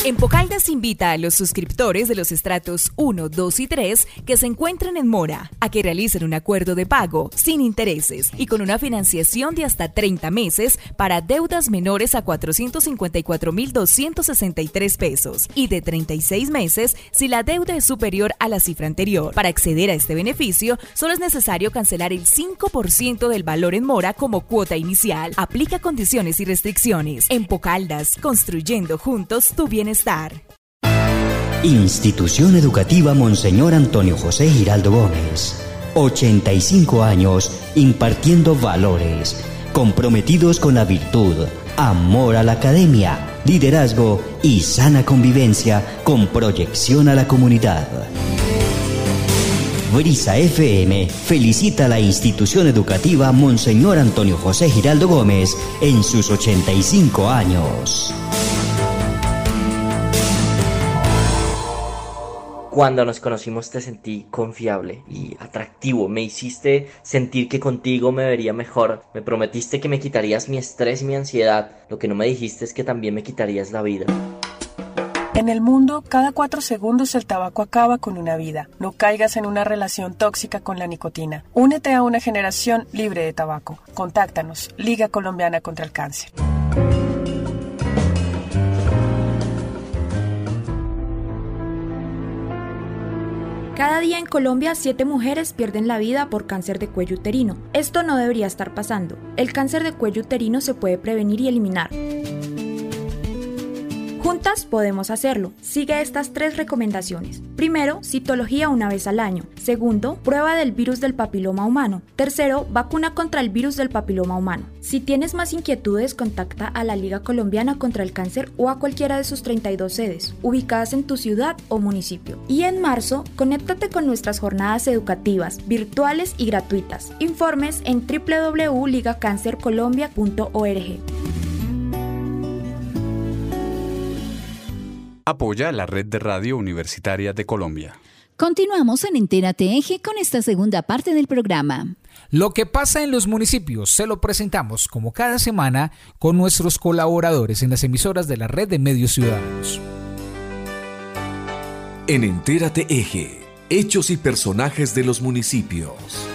Empocaldas invita a los suscriptores de los estratos 1, 2 y 3 que se encuentran en Mora a que realicen un acuerdo de pago sin intereses y con una financiación de hasta 30 meses para deudas menores a 454.263 pesos y de 36 meses si la deuda es superior a la cifra anterior. Para acceder a este beneficio, solo es necesario cancelar el 5% del valor en mora como cuota inicial. Aplica condiciones y restricciones. Empocaldas, construyendo juntos tu bienestar estar. Institución Educativa Monseñor Antonio José Giraldo Gómez. 85 años impartiendo valores, comprometidos con la virtud, amor a la academia, liderazgo y sana convivencia con proyección a la comunidad. Brisa FM felicita a la institución educativa Monseñor Antonio José Giraldo Gómez en sus 85 años. Cuando nos conocimos te sentí confiable y atractivo. Me hiciste sentir que contigo me vería mejor. Me prometiste que me quitarías mi estrés y mi ansiedad. Lo que no me dijiste es que también me quitarías la vida. En el mundo, cada cuatro segundos el tabaco acaba con una vida. No caigas en una relación tóxica con la nicotina. Únete a una generación libre de tabaco. Contáctanos. Liga Colombiana contra el Cáncer. Cada día en Colombia, 7 mujeres pierden la vida por cáncer de cuello uterino. Esto no debería estar pasando. El cáncer de cuello uterino se puede prevenir y eliminar. Juntas podemos hacerlo. Sigue estas tres recomendaciones. Primero, citología una vez al año. Segundo, prueba del virus del papiloma humano. Tercero, vacuna contra el virus del papiloma humano. Si tienes más inquietudes, contacta a la Liga Colombiana contra el Cáncer o a cualquiera de sus 32 sedes, ubicadas en tu ciudad o municipio. Y en marzo, conéctate con nuestras jornadas educativas, virtuales y gratuitas. Informes en www.ligacancercolombia.org. Apoya la red de radio universitaria de Colombia. Continuamos en Entera Eje con esta segunda parte del programa. Lo que pasa en los municipios se lo presentamos como cada semana con nuestros colaboradores en las emisoras de la red de medios ciudadanos. En Entérate Eje, hechos y personajes de los municipios.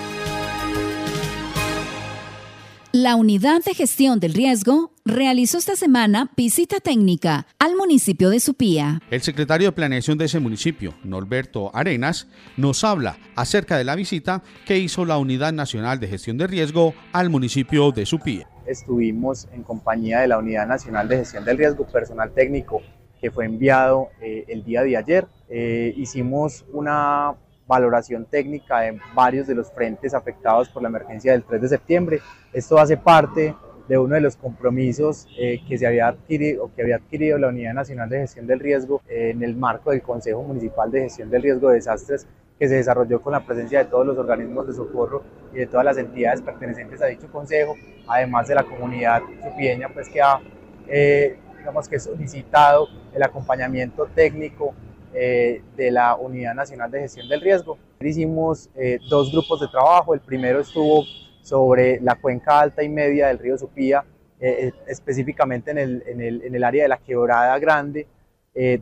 La Unidad de Gestión del Riesgo realizó esta semana visita técnica al municipio de Supía. El secretario de Planeación de ese municipio, Norberto Arenas, nos habla acerca de la visita que hizo la Unidad Nacional de Gestión de Riesgo al municipio de Supía. Estuvimos en compañía de la Unidad Nacional de Gestión del Riesgo, personal técnico que fue enviado eh, el día de ayer. Eh, hicimos una valoración técnica de varios de los frentes afectados por la emergencia del 3 de septiembre. Esto hace parte de uno de los compromisos eh, que, se había adquirido, o que había adquirido la Unidad Nacional de Gestión del Riesgo eh, en el marco del Consejo Municipal de Gestión del Riesgo de Desastres que se desarrolló con la presencia de todos los organismos de socorro y de todas las entidades pertenecientes a dicho consejo, además de la comunidad supieña pues que ha eh, digamos que solicitado el acompañamiento técnico eh, de la Unidad Nacional de Gestión del Riesgo. Hicimos eh, dos grupos de trabajo, el primero estuvo sobre la cuenca alta y media del río Supía, eh, específicamente en el, en, el, en el, área de la Quebrada Grande,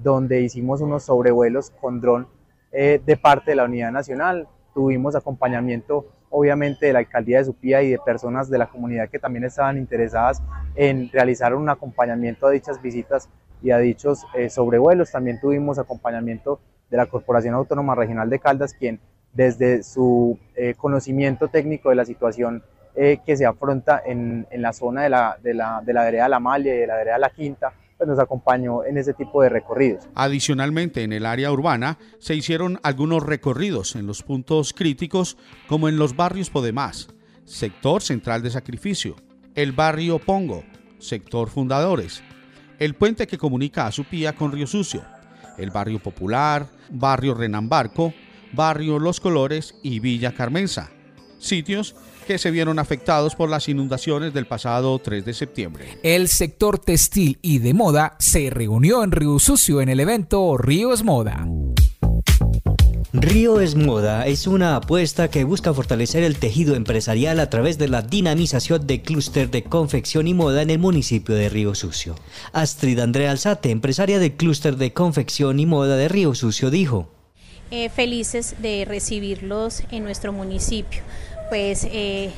donde hicimos unos sobrevuelos con dron de parte de la Unidad Nacional. Tuvimos acompañamiento obviamente de la alcaldía de Supía y de personas de la comunidad que también estaban interesadas en realizar un acompañamiento a dichas visitas y a dichos eh, sobrevuelos. También tuvimos acompañamiento de la Corporación Autónoma Regional de Caldas, quien desde su eh, conocimiento técnico de la situación eh, que se afronta en, en la zona de la, de, la, de la vereda La Malia y de la vereda La Quinta, pues nos acompañó en ese tipo de recorridos. Adicionalmente, en el área urbana se hicieron algunos recorridos en los puntos críticos, como en los barrios Podemás, sector central de sacrificio, el barrio Pongo, sector fundadores, el puente que comunica a Supía con Río Sucio, el barrio Popular, barrio Renambarco, barrio Los Colores y Villa Carmenza, sitios que se vieron afectados por las inundaciones del pasado 3 de septiembre. El sector textil y de moda se reunió en Río Sucio en el evento Río es Moda. Río es Moda es una apuesta que busca fortalecer el tejido empresarial a través de la dinamización de clúster de confección y moda en el municipio de Río Sucio. Astrid Andrea Alzate, empresaria del clúster de confección y moda de Río Sucio, dijo. Eh, felices de recibirlos en nuestro municipio. Pues eh,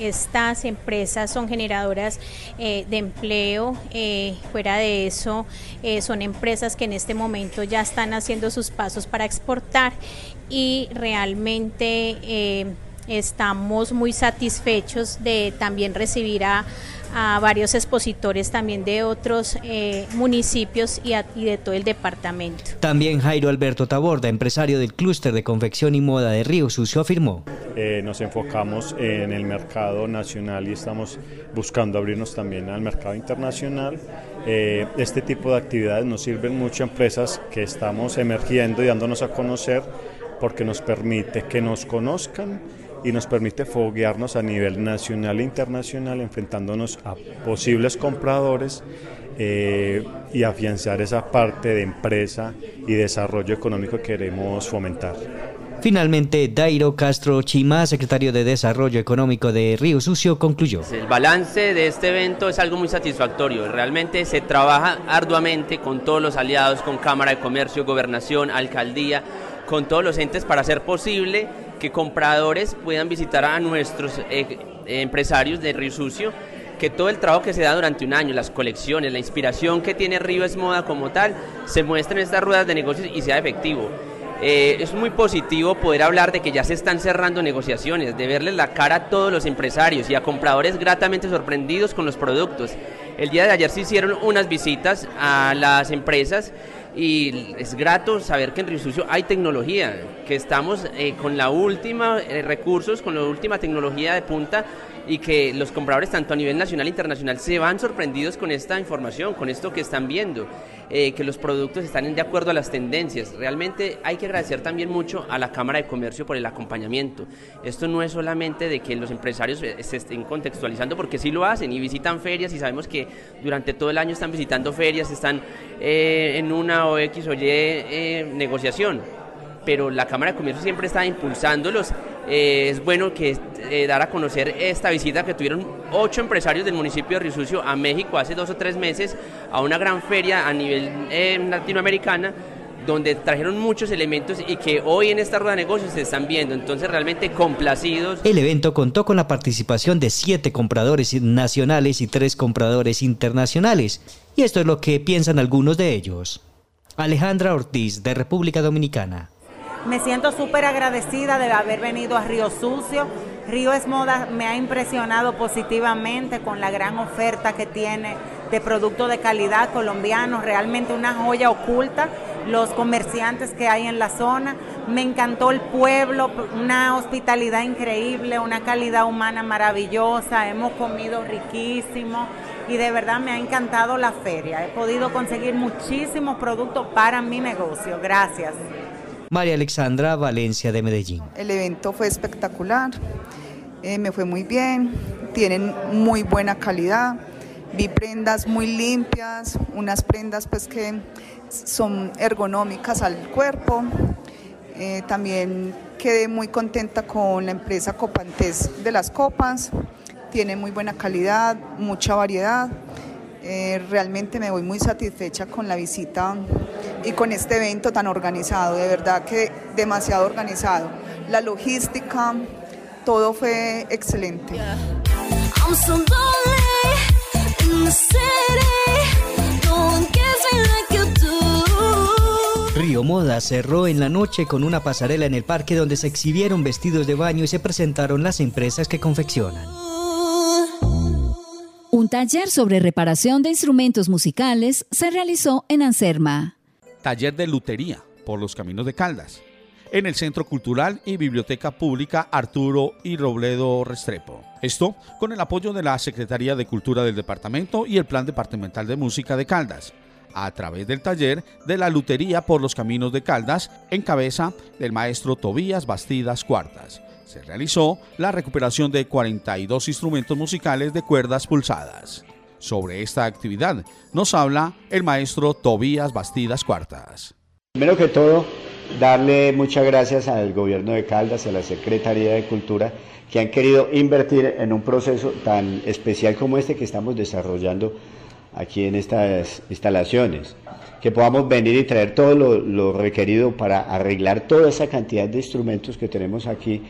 estas empresas son generadoras eh, de empleo, eh, fuera de eso eh, son empresas que en este momento ya están haciendo sus pasos para exportar y realmente estamos muy satisfechos de también recibir a, varios expositores también de otros municipios y, y, de todo el departamento. También Jairo Alberto Taborda, empresario del clúster de confección y moda de Río Sucio, afirmó. Eh, nos enfocamos en el mercado nacional y estamos buscando abrirnos también al mercado internacional. Eh, este tipo de actividades nos sirven mucho a empresas que estamos emergiendo y dándonos a conocer porque nos permite que nos conozcan y nos permite foguearnos a nivel nacional e internacional enfrentándonos a posibles compradores eh, y afianzar esa parte de empresa y desarrollo económico que queremos fomentar. Finalmente, Dairo Castro Chima, secretario de Desarrollo Económico de Río Sucio, concluyó. El balance de este evento es algo muy satisfactorio. Realmente se trabaja arduamente con todos los aliados, con Cámara de Comercio, Gobernación, Alcaldía, con todos los entes para hacer posible que compradores puedan visitar a nuestros eh, empresarios de Río Sucio, que todo el trabajo que se da durante un año, las colecciones, la inspiración que tiene Río es Moda como tal, se muestre en estas ruedas de negocios y sea efectivo. Eh, es muy positivo poder hablar de que ya se están cerrando negociaciones, de verles la cara a todos los empresarios y a compradores gratamente sorprendidos con los productos. El día de ayer se hicieron unas visitas a las empresas y es grato saber que en Río Sucio hay tecnología, que estamos eh, con la última eh, recursos, con la última tecnología de punta y que los compradores tanto a nivel nacional e internacional se van sorprendidos con esta información, con esto que están viendo, eh, que los productos están de acuerdo a las tendencias. Realmente hay que agradecer también mucho a la Cámara de Comercio por el acompañamiento. Esto no es solamente de que los empresarios se estén contextualizando, porque sí lo hacen y visitan ferias y sabemos que durante todo el año están visitando ferias, están en una o X o Y negociación pero la Cámara de Comercio siempre está impulsándolos. Eh, es bueno que eh, dar a conocer esta visita que tuvieron ocho empresarios del municipio de Risucio a México hace dos o tres meses a una gran feria a nivel eh, latinoamericana donde trajeron muchos elementos y que hoy en esta rueda de negocios se están viendo, entonces realmente complacidos. El evento contó con la participación de siete compradores nacionales y tres compradores internacionales, y esto es lo que piensan algunos de ellos. Alejandra Ortiz, de República Dominicana. Me siento súper agradecida de haber venido a Río Sucio. Río es Moda me ha impresionado positivamente con la gran oferta que tiene de productos de calidad colombianos, realmente una joya oculta, los comerciantes que hay en la zona. Me encantó el pueblo, una hospitalidad increíble, una calidad humana maravillosa, hemos comido riquísimo y de verdad me ha encantado la feria. He podido conseguir muchísimos productos para mi negocio. Gracias. María Alexandra Valencia de Medellín. El evento fue espectacular, eh, me fue muy bien, tienen muy buena calidad, vi prendas muy limpias, unas prendas pues que son ergonómicas al cuerpo. Eh, también quedé muy contenta con la empresa Copantes de las copas, tiene muy buena calidad, mucha variedad. Eh, realmente me voy muy satisfecha con la visita y con este evento tan organizado, de verdad que demasiado organizado. La logística, todo fue excelente. Río Moda cerró en la noche con una pasarela en el parque donde se exhibieron vestidos de baño y se presentaron las empresas que confeccionan. Un taller sobre reparación de instrumentos musicales se realizó en Anserma. Taller de lutería por los caminos de Caldas, en el Centro Cultural y Biblioteca Pública Arturo y Robledo Restrepo. Esto con el apoyo de la Secretaría de Cultura del Departamento y el Plan Departamental de Música de Caldas, a través del taller de la lutería por los caminos de Caldas, en cabeza del maestro Tobías Bastidas Cuartas se realizó la recuperación de 42 instrumentos musicales de cuerdas pulsadas. Sobre esta actividad nos habla el maestro Tobías Bastidas Cuartas. Primero que todo, darle muchas gracias al gobierno de Caldas, a la Secretaría de Cultura, que han querido invertir en un proceso tan especial como este que estamos desarrollando aquí en estas instalaciones. Que podamos venir y traer todo lo, requerido para arreglar toda esa cantidad de instrumentos que tenemos aquí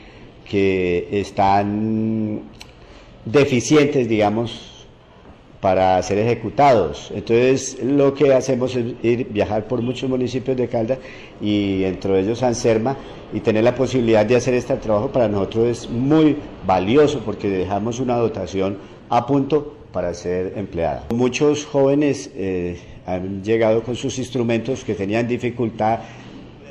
que están deficientes, digamos, para ser ejecutados. Entonces lo que hacemos es ir viajar por muchos municipios de Caldas y entre ellos San Serma y tener la posibilidad de hacer este trabajo para nosotros es muy valioso porque dejamos una dotación a punto para ser empleada. Muchos jóvenes eh, han llegado con sus instrumentos que tenían dificultad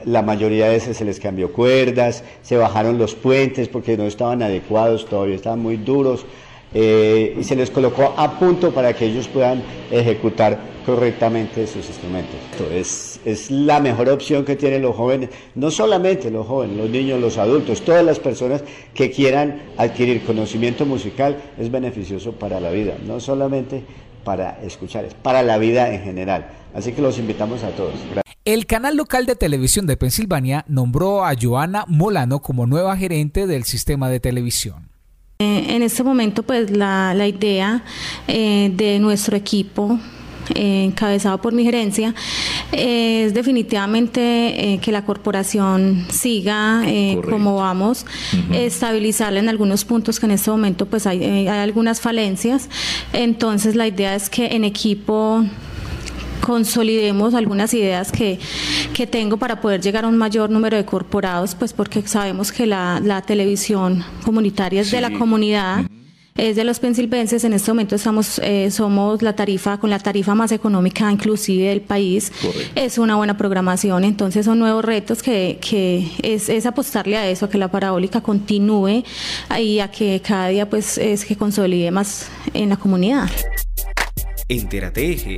la mayoría de veces se les cambió cuerdas, se bajaron los puentes porque no estaban adecuados, todavía estaban muy duros, eh, y se les colocó a punto para que ellos puedan ejecutar correctamente sus instrumentos. Es, es la mejor opción que tienen los jóvenes, no solamente los jóvenes, los niños, los adultos, todas las personas que quieran adquirir conocimiento musical es beneficioso para la vida, no solamente para escuchar, es para la vida en general. Así que los invitamos a todos. El canal local de televisión de Pensilvania nombró a Joana Molano como nueva gerente del sistema de televisión. Eh, en este momento, pues la, la idea eh, de nuestro equipo eh, encabezado por mi gerencia, es definitivamente que la corporación siga como vamos, estabilizarla en algunos puntos que en este momento pues hay, hay algunas falencias. Entonces la idea es que en equipo consolidemos algunas ideas que, que tengo para poder llegar a un mayor número de corporados, pues porque sabemos que la, la televisión comunitaria es de la comunidad. es de los pensilvenses. En este momento estamos, eh, somos la tarifa con la tarifa más económica inclusive del país. Es una buena programación, entonces son nuevos retos que, que es, es, apostarle a eso, a que la parabólica continúe y a que cada día pues es que consolide más en la comunidad. Entérate Eje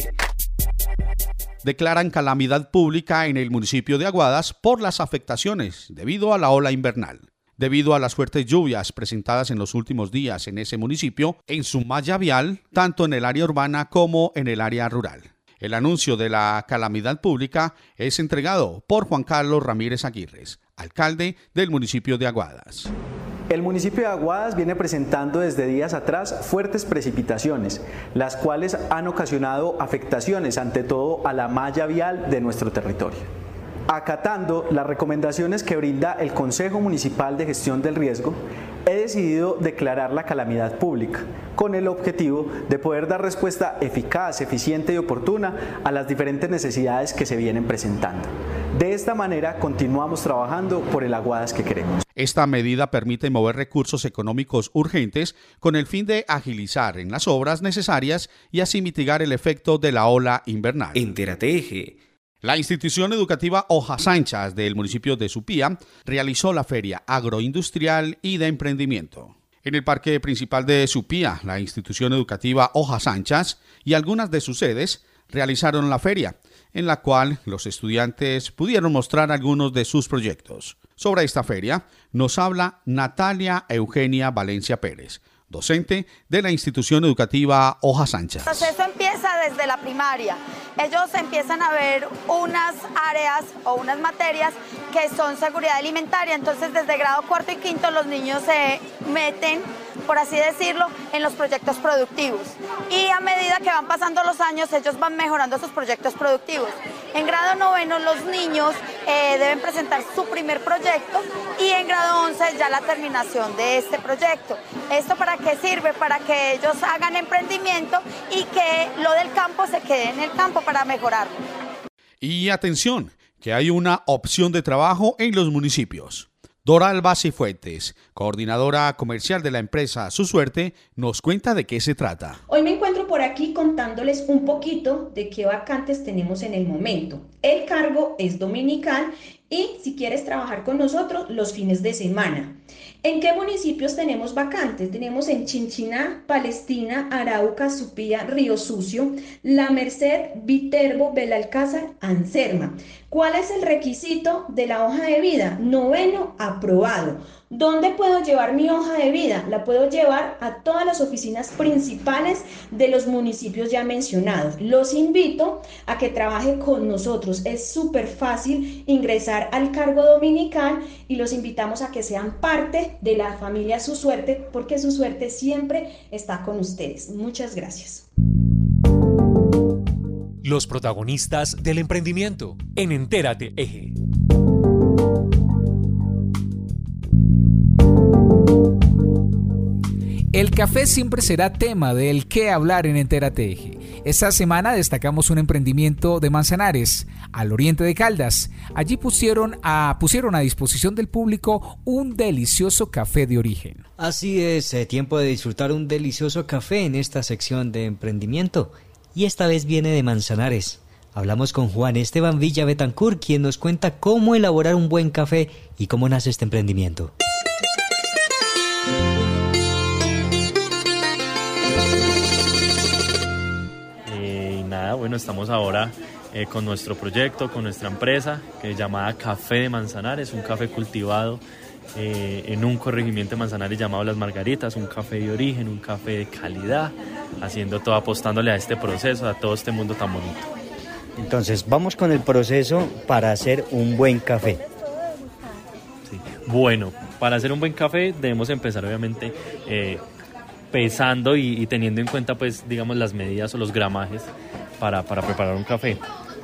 declaran calamidad pública en el municipio de Aguadas por las afectaciones debido a la ola invernal. Debido a las fuertes lluvias presentadas en los últimos días en ese municipio, en su malla vial, tanto en el área urbana como en el área rural. El anuncio de la calamidad pública es entregado por Juan Carlos Ramírez Aguirres, alcalde del municipio de Aguadas. El municipio de Aguadas viene presentando desde días atrás fuertes precipitaciones, las cuales han ocasionado afectaciones ante todo a la malla vial de nuestro territorio. Acatando las recomendaciones que brinda el Consejo Municipal de Gestión del Riesgo, he decidido declarar la calamidad pública con el objetivo de poder dar respuesta eficaz, eficiente y oportuna a las diferentes necesidades que se vienen presentando. De esta manera continuamos trabajando por el Aguadas que queremos. Esta medida permite mover recursos económicos urgentes con el fin de agilizar en las obras necesarias y así mitigar el efecto de la ola invernal. Entérate Eje la institución educativa Hojas Anchas del municipio de Supía realizó la feria agroindustrial y de emprendimiento. En el parque principal de Supía, la institución educativa Hojas Anchas y algunas de sus sedes realizaron la feria, en la cual los estudiantes pudieron mostrar algunos de sus proyectos. Sobre esta feria nos habla Natalia Eugenia Valencia Pérez, docente de la institución educativa Hojas Anchas. El proceso empieza desde la primaria. Ellos empiezan a ver unas áreas o unas materias que son seguridad alimentaria. Entonces, desde grado cuarto y quinto, los niños se meten, por así decirlo, en los proyectos productivos. Y a medida que van pasando los años, ellos van mejorando sus proyectos productivos. En grado noveno, los niños eh, deben presentar su primer proyecto y en grado once ya la terminación de este proyecto. ¿Esto para qué sirve? Para que ellos hagan emprendimiento y que lo del campo se quede en el campo para mejorarlo. Y atención, que hay una opción de trabajo en los municipios. Doral Fuentes, coordinadora comercial de la empresa Su Suerte, nos cuenta de qué se trata. Hoy me encuentro por aquí contándoles un poquito de qué vacantes tenemos en el momento. El cargo es dominical y si quieres trabajar con nosotros los fines de semana. ¿En qué municipios tenemos vacantes? Tenemos en Chinchiná, Palestina, Arauca, Supía, Río Sucio, La Merced, Viterbo, Belalcázar, Anserma. ¿Cuál es el requisito de la hoja de vida? Noveno aprobado. ¿Dónde puedo llevar mi hoja de vida? La puedo llevar a todas las oficinas principales de los municipios ya mencionados. Los invito a que trabajen con nosotros. Es súper fácil ingresar al cargo dominical y los invitamos a que sean parte de la familia Su Suerte porque su suerte siempre está con ustedes. Muchas gracias. Los protagonistas del emprendimiento en Entérate Eje. El café siempre será tema del qué hablar en Enterateje. Esta semana destacamos un emprendimiento de Manzanares, al oriente de Caldas. Allí pusieron a, pusieron a disposición del público un delicioso café de origen. Así es, eh, tiempo de disfrutar un delicioso café en esta sección de emprendimiento. Y esta vez viene de Manzanares. Hablamos con Juan Esteban Villa Betancourt, quien nos cuenta cómo elaborar un buen café y cómo nace este emprendimiento. Bueno, estamos ahora eh, con nuestro proyecto, con nuestra empresa, que es llamada Café de Manzanares, un café cultivado eh, en un corregimiento de Manzanares llamado Las Margaritas, un café de origen, un café de calidad, haciendo todo, apostándole a este proceso, a todo este mundo tan bonito. Entonces, vamos con el proceso para hacer un buen café. Bueno, para hacer un buen café debemos empezar obviamente eh, pesando y, y, teniendo en cuenta pues digamos las medidas o los gramajes para, preparar un café.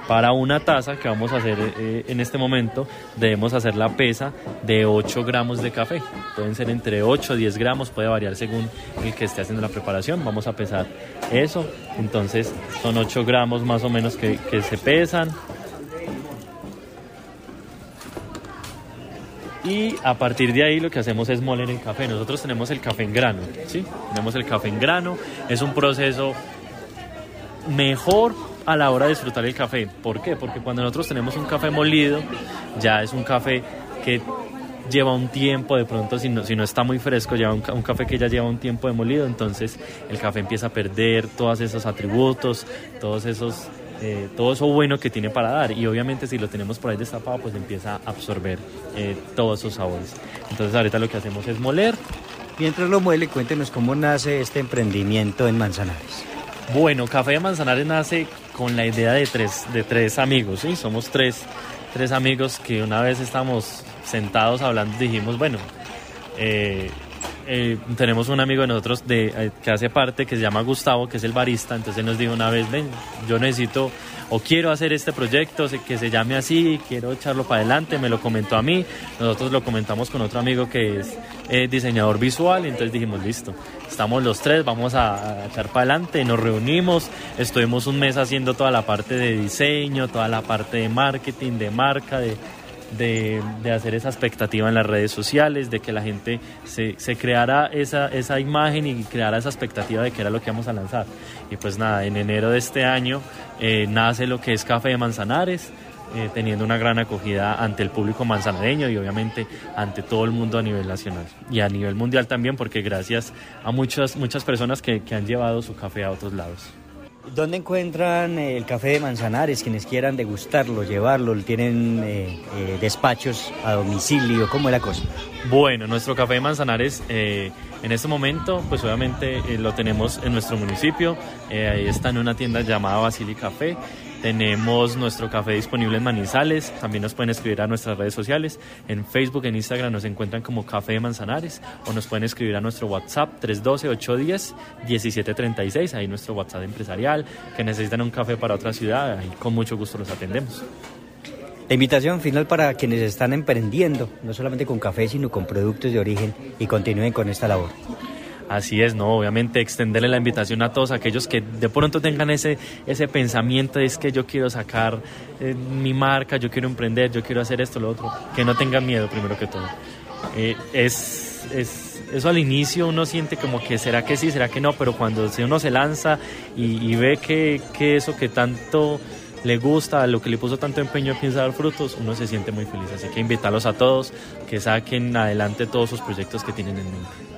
Para una taza que vamos a hacer eh, en este momento, debemos hacer la pesa de 8 gramos de café. Pueden ser entre 8 o 10 gramos, puede variar según el que esté haciendo la preparación. Vamos a pesar eso. Entonces son 8 gramos más o menos que, se pesan. y a partir de ahí lo que hacemos es moler el café. Nosotros tenemos el café en grano, ¿sí? Tenemos el café en grano, es un proceso mejor a la hora de disfrutar el café. ¿Por qué? Porque cuando nosotros tenemos un café molido, ya es un café que lleva un tiempo, de pronto si no, si no está muy fresco, lleva un, café que ya lleva un tiempo de molido, entonces el café empieza a perder todos esos atributos, todos esos, eh, todo eso bueno que tiene para dar y obviamente si lo tenemos por ahí destapado pues empieza a absorber eh, todos esos sabores. Entonces ahorita lo que hacemos es moler. Mientras lo muele, cuéntenos cómo nace este emprendimiento en Manzanares. Bueno, Café de Manzanares nace con la idea de tres, de tres amigos, ¿sí? Somos tres, tres amigos que una vez estamos sentados hablando dijimos, bueno, eh, eh, tenemos un amigo de nosotros de, eh, que hace parte, que se llama Gustavo, que es el barista, entonces nos dijo una vez, ven, yo necesito o quiero hacer este proyecto que se llame así, quiero echarlo para adelante, me lo comentó a mí, nosotros lo comentamos con otro amigo que es eh, diseñador visual, y entonces dijimos, listo, estamos los tres, vamos a, echar para adelante, nos reunimos, estuvimos un mes haciendo toda la parte de diseño, toda la parte de marketing, de marca, de de, hacer esa expectativa en las redes sociales, de que la gente se, se, creara esa, esa imagen y creara esa expectativa de que era lo que vamos a lanzar. Y pues nada, en enero de este año eh, nace lo que es Café de Manzanares. Eh, teniendo una gran acogida ante el público manzanareño y obviamente ante todo el mundo a nivel nacional y a nivel mundial también porque gracias a muchas, muchas personas que, que han llevado su café a otros lados. ¿Dónde encuentran eh, el café de Manzanares? Quienes quieran degustarlo, llevarlo, tienen eh, eh, despachos a domicilio, ¿cómo es la cosa? Bueno, nuestro café de Manzanares en este momento, pues obviamente lo tenemos en nuestro municipio, ahí está en una tienda llamada Basili Café. Tenemos nuestro café disponible en Manizales. También nos pueden escribir a nuestras redes sociales. En Facebook, en Instagram nos encuentran como Café de Manzanares o nos pueden escribir a nuestro WhatsApp 312-810-1736. Ahí nuestro WhatsApp empresarial. Que necesitan un café para otra ciudad. Ahí con mucho gusto los atendemos. La invitación final para quienes están emprendiendo, no solamente con café, sino con productos de origen y continúen con esta labor. Así es, ¿no? Obviamente extenderle la invitación a todos aquellos que de pronto tengan ese, ese pensamiento es que yo quiero sacar eh, mi marca, yo quiero emprender, yo quiero hacer esto, lo otro, que no tengan miedo primero que todo. Eh, es, es, eso al inicio uno siente como que será que sí, será que no, pero cuando uno se lanza y, ve que, que, eso que tanto le gusta, lo que le puso tanto empeño piensa dar frutos, uno se siente muy feliz. Así que invitarlos a todos que saquen adelante todos sus proyectos que tienen en mente.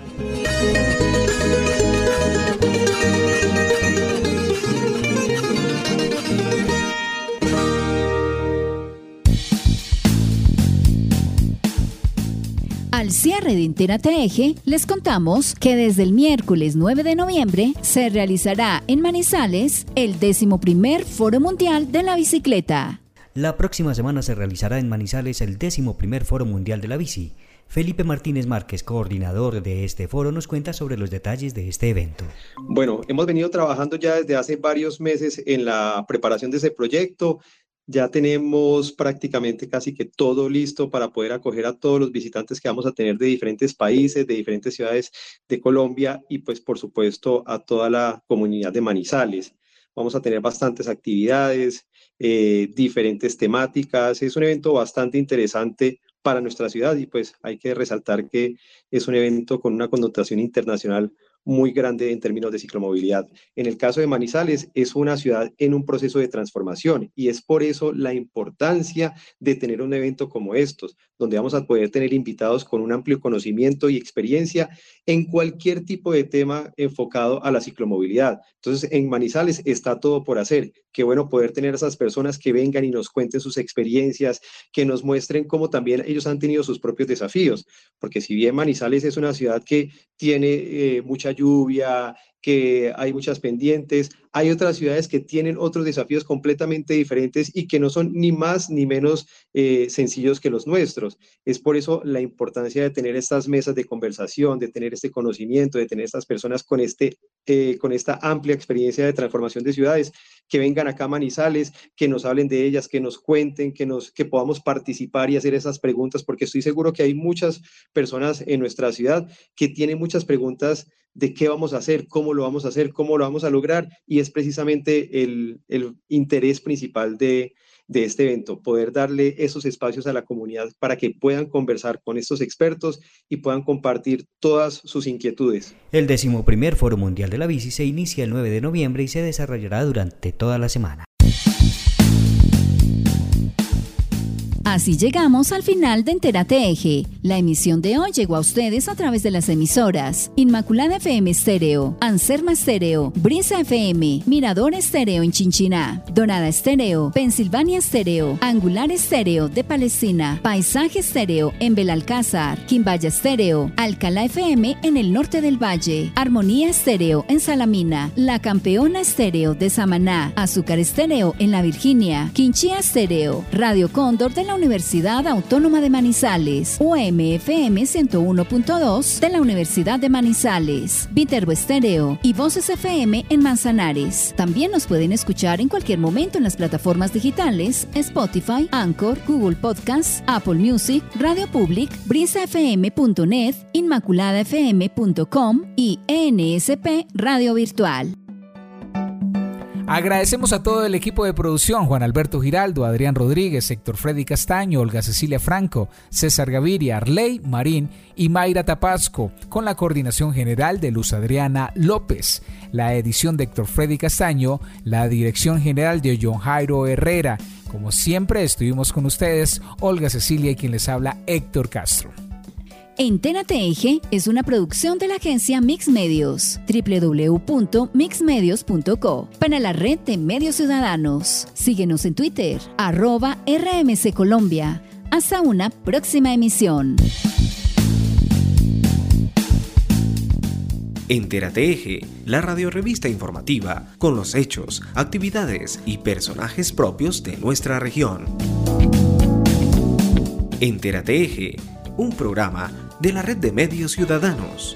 Al cierre de Entérate Eje, les contamos que desde el miércoles 9 de noviembre se realizará en Manizales el primer Foro Mundial de la Bicicleta. La próxima semana se realizará en Manizales el primer Foro Mundial de la Bici. Felipe Martínez Márquez, coordinador de este foro, nos cuenta sobre los detalles de este evento. Bueno, hemos venido trabajando ya desde hace varios meses en la preparación de ese proyecto. Ya tenemos prácticamente casi que todo listo para poder acoger a todos los visitantes que vamos a tener de diferentes países, de diferentes ciudades de Colombia y pues por supuesto a toda la comunidad de Manizales. Vamos a tener bastantes actividades, eh, diferentes temáticas. Es un evento bastante interesante para nuestra ciudad y pues hay que resaltar que es un evento con una connotación internacional muy grande en términos de ciclomovilidad. En el caso de Manizales, es una ciudad en un proceso de transformación y es por eso la importancia de tener un evento como estos, donde vamos a poder tener invitados con un amplio conocimiento y experiencia en cualquier tipo de tema enfocado a la ciclomovilidad. Entonces, en Manizales está todo por hacer. Qué bueno poder tener a esas personas que vengan y nos cuenten sus experiencias, que nos muestren cómo también ellos han tenido sus propios desafíos, porque si bien Manizales es una ciudad que tiene eh, mucha lluvia, que hay muchas pendientes. Hay otras ciudades que tienen otros desafíos completamente diferentes y que no son ni más ni menos eh, sencillos que los nuestros. Es por eso la importancia de tener estas mesas de conversación, de tener este conocimiento, de tener estas personas con, este, eh, con esta amplia experiencia de transformación de ciudades, que vengan acá a Manizales, que nos hablen de ellas, que nos cuenten, que, nos, que podamos participar y hacer esas preguntas, porque estoy seguro que hay muchas personas en nuestra ciudad que tienen muchas preguntas de qué vamos a hacer, cómo lo vamos a hacer, cómo lo vamos a lograr, y es precisamente el, interés principal de, de este evento, poder darle esos espacios a la comunidad para que puedan conversar con estos expertos y puedan compartir todas sus inquietudes. El decimoprimer Foro Mundial de la Bici se inicia el 9 de noviembre y se desarrollará durante toda la semana. Así llegamos al final de Entérate Eje. La emisión de hoy llegó a ustedes a través de las emisoras Inmaculada FM Estéreo, Anserma Estéreo, Brisa FM, Mirador Estéreo en Chinchiná, Dorada Estéreo, Pensilvania Estéreo, Angular Estéreo de Palestina, Paisaje Estéreo en Belalcázar, Quimbaya Estéreo, Alcalá FM en el norte del valle, Armonía Estéreo en Salamina, La Campeona Estéreo de Samaná, Azúcar Estéreo en La Virginia, Quinchía Estéreo, Radio Cóndor de la Universidad Autónoma de Manizales, UMFM 101.2 de la Universidad de Manizales, Viterbo Estéreo y Voces FM en Manzanares. También nos pueden escuchar en cualquier momento en las plataformas digitales Spotify, Anchor, Google Podcasts, Apple Music, Radio Public, brisafm.net, inmaculadafm.com y ENSP Radio Virtual. Agradecemos a todo el equipo de producción, Juan Alberto Giraldo, Adrián Rodríguez, Héctor Freddy Castaño, Olga Cecilia Franco, César Gaviria, Arley Marín y Mayra Tapasco, con la coordinación general de Luz Adriana López, la edición de Héctor Freddy Castaño, la dirección general de John Jairo Herrera. Como siempre estuvimos con ustedes, Olga Cecilia y quien les habla Héctor Castro. Entérate Eje es una producción de la agencia Mix Medios, www.mixmedios.co, para la red de medios ciudadanos. Síguenos en Twitter, arroba RMC Colombia. Hasta una próxima emisión. Entérate Eje, la radiorevista informativa con los hechos, actividades y personajes propios de nuestra región. Entérate Eje, un programa de la Red de Medios Ciudadanos.